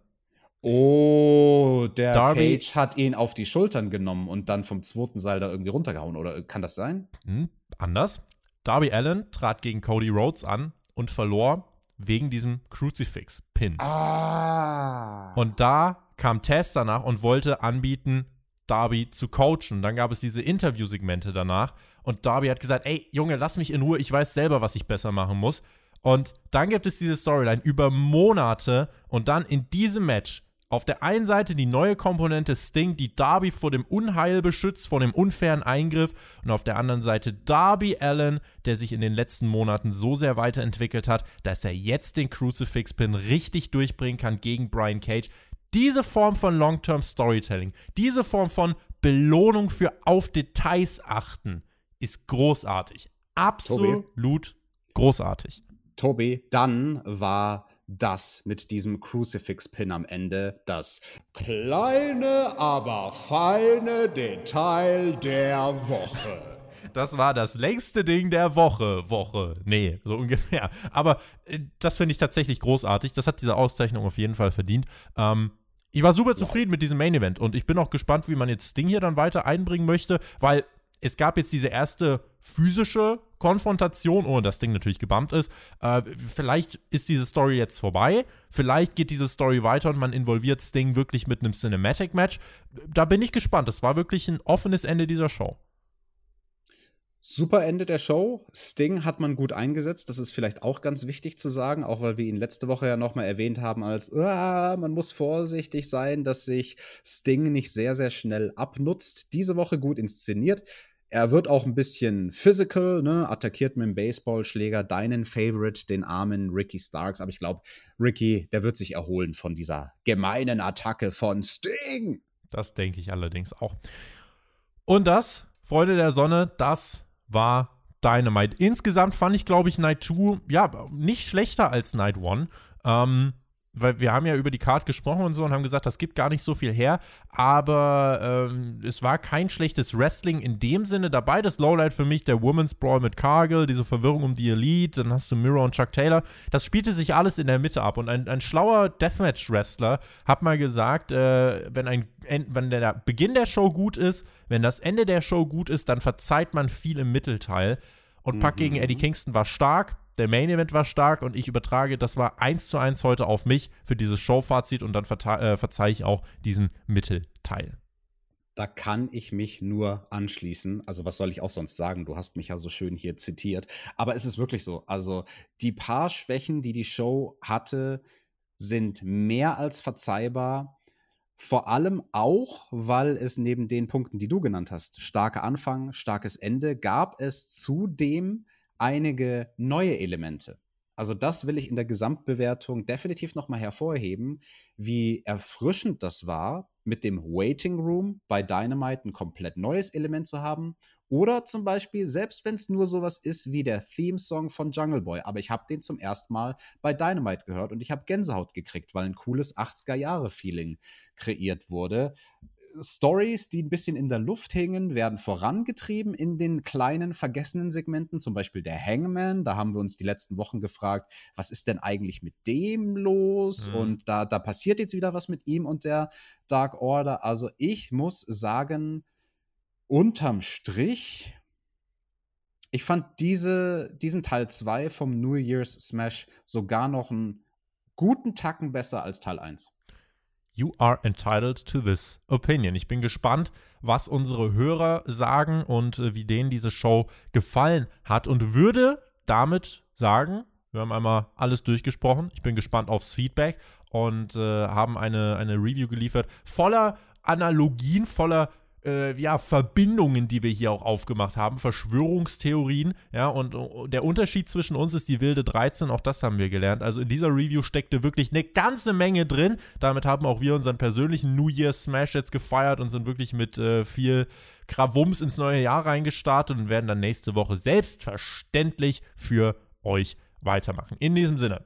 Oh, der Darby, Cage hat ihn auf die Schultern genommen und dann vom zweiten Seil da irgendwie runtergehauen, oder kann das sein? Hm, anders. Darby Allen trat gegen Cody Rhodes an und verlor wegen diesem Crucifix-Pin. Ah. Und da kam Tess danach und wollte anbieten, Darby zu coachen. Dann gab es diese Interviewsegmente danach und Darby hat gesagt, ey Junge, lass mich in Ruhe, ich weiß selber, was ich besser machen muss. Und dann gibt es diese Storyline über Monate und dann in diesem Match auf der einen Seite die neue Komponente Sting, die Darby vor dem Unheil beschützt, vor dem unfairen Eingriff. Und auf der anderen Seite Darby Allen, der sich in den letzten Monaten so sehr weiterentwickelt hat, dass er jetzt den Crucifix-Pin richtig durchbringen kann gegen Brian Cage. Diese Form von Long-Term Storytelling, diese Form von Belohnung für auf Details achten, ist großartig. Absolut Tobi. großartig. Tobi, dann war das mit diesem Crucifix-Pin am Ende das kleine, aber feine Detail der Woche. Das war das längste Ding der Woche. Woche. Nee, so ungefähr. Aber äh, das finde ich tatsächlich großartig. Das hat diese Auszeichnung auf jeden Fall verdient. Ähm, ich war super zufrieden mit diesem Main Event und ich bin auch gespannt, wie man jetzt Sting hier dann weiter einbringen möchte, weil es gab jetzt diese erste physische Konfrontation, ohne dass Ding natürlich gebammt ist. Äh, vielleicht ist diese Story jetzt vorbei. Vielleicht geht diese Story weiter und man involviert Sting wirklich mit einem Cinematic-Match. Da bin ich gespannt. Das war wirklich ein offenes Ende dieser Show. Super Ende der Show. Sting hat man gut eingesetzt. Das ist vielleicht auch ganz wichtig zu sagen, auch weil wir ihn letzte Woche ja nochmal erwähnt haben, als ah, man muss vorsichtig sein, dass sich Sting nicht sehr, sehr schnell abnutzt. Diese Woche gut inszeniert. Er wird auch ein bisschen physical, ne? attackiert mit dem Baseballschläger deinen Favorite, den armen Ricky Starks. Aber ich glaube, Ricky, der wird sich erholen von dieser gemeinen Attacke von Sting. Das denke ich allerdings auch. Und das, Freunde der Sonne, das war Dynamite. Insgesamt fand ich, glaube ich, Night 2, ja, nicht schlechter als Night 1. Ähm, weil wir haben ja über die Card gesprochen und so und haben gesagt, das gibt gar nicht so viel her, aber ähm, es war kein schlechtes Wrestling in dem Sinne dabei. Das Lowlight für mich, der Women's Brawl mit Cargill, diese Verwirrung um die Elite, dann hast du Miro und Chuck Taylor. Das spielte sich alles in der Mitte ab und ein, ein schlauer Deathmatch-Wrestler hat mal gesagt, äh, wenn, ein, wenn der Beginn der Show gut ist, wenn das Ende der Show gut ist, dann verzeiht man viel im Mittelteil. Und Pack mhm. gegen Eddie Kingston war stark, der Main Event war stark und ich übertrage, das war eins zu eins heute auf mich für dieses Showfazit und dann äh, verzeihe ich auch diesen Mittelteil. Da kann ich mich nur anschließen. Also, was soll ich auch sonst sagen? Du hast mich ja so schön hier zitiert. Aber es ist wirklich so. Also, die paar Schwächen, die die Show hatte, sind mehr als verzeihbar. Vor allem auch, weil es neben den Punkten, die du genannt hast, starker Anfang, starkes Ende, gab es zudem einige neue Elemente. Also das will ich in der Gesamtbewertung definitiv nochmal hervorheben, wie erfrischend das war, mit dem Waiting Room bei Dynamite ein komplett neues Element zu haben. Oder zum Beispiel, selbst wenn es nur sowas ist wie der Theme-Song von Jungle Boy, aber ich habe den zum ersten Mal bei Dynamite gehört und ich habe Gänsehaut gekriegt, weil ein cooles 80er-Jahre-Feeling kreiert wurde. Stories, die ein bisschen in der Luft hängen, werden vorangetrieben in den kleinen vergessenen Segmenten, zum Beispiel der Hangman. Da haben wir uns die letzten Wochen gefragt, was ist denn eigentlich mit dem los? Mhm. Und da, da passiert jetzt wieder was mit ihm und der Dark Order. Also ich muss sagen, unterm Strich, ich fand diese, diesen Teil 2 vom New Year's Smash sogar noch einen guten Tacken besser als Teil 1. You are entitled to this opinion. Ich bin gespannt, was unsere Hörer sagen und äh, wie denen diese Show gefallen hat und würde damit sagen, wir haben einmal alles durchgesprochen. Ich bin gespannt aufs Feedback und äh, haben eine, eine Review geliefert voller Analogien, voller äh, ja, Verbindungen, die wir hier auch aufgemacht haben, Verschwörungstheorien, ja, und uh, der Unterschied zwischen uns ist die wilde 13, auch das haben wir gelernt. Also in dieser Review steckte wirklich eine ganze Menge drin. Damit haben auch wir unseren persönlichen New Year Smash jetzt gefeiert und sind wirklich mit äh, viel Krawums ins neue Jahr reingestartet und werden dann nächste Woche selbstverständlich für euch weitermachen. In diesem Sinne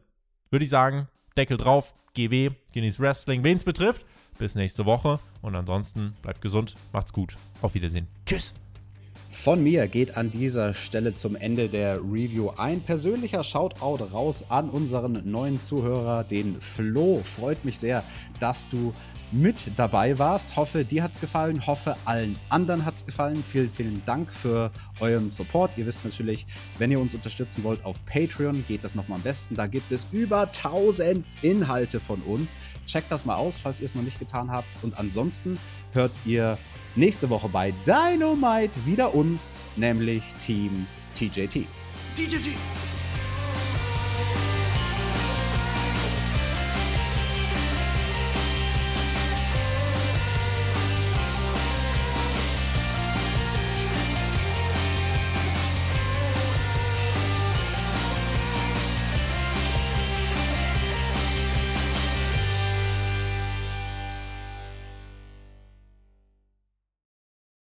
würde ich sagen, Deckel drauf, GW, genießt Wrestling, wen es betrifft. Bis nächste Woche und ansonsten bleibt gesund, macht's gut. Auf Wiedersehen. Tschüss. Von mir geht an dieser Stelle zum Ende der Review ein persönlicher Shoutout raus an unseren neuen Zuhörer, den Flo. Freut mich sehr, dass du mit dabei warst. Hoffe, dir hat es gefallen. Hoffe, allen anderen hat es gefallen. Vielen, vielen Dank für euren Support. Ihr wisst natürlich, wenn ihr uns unterstützen wollt auf Patreon, geht das nochmal am besten. Da gibt es über 1000 Inhalte von uns. Checkt das mal aus, falls ihr es noch nicht getan habt. Und ansonsten hört ihr nächste Woche bei Dynamite wieder uns, nämlich Team TJT. TJT.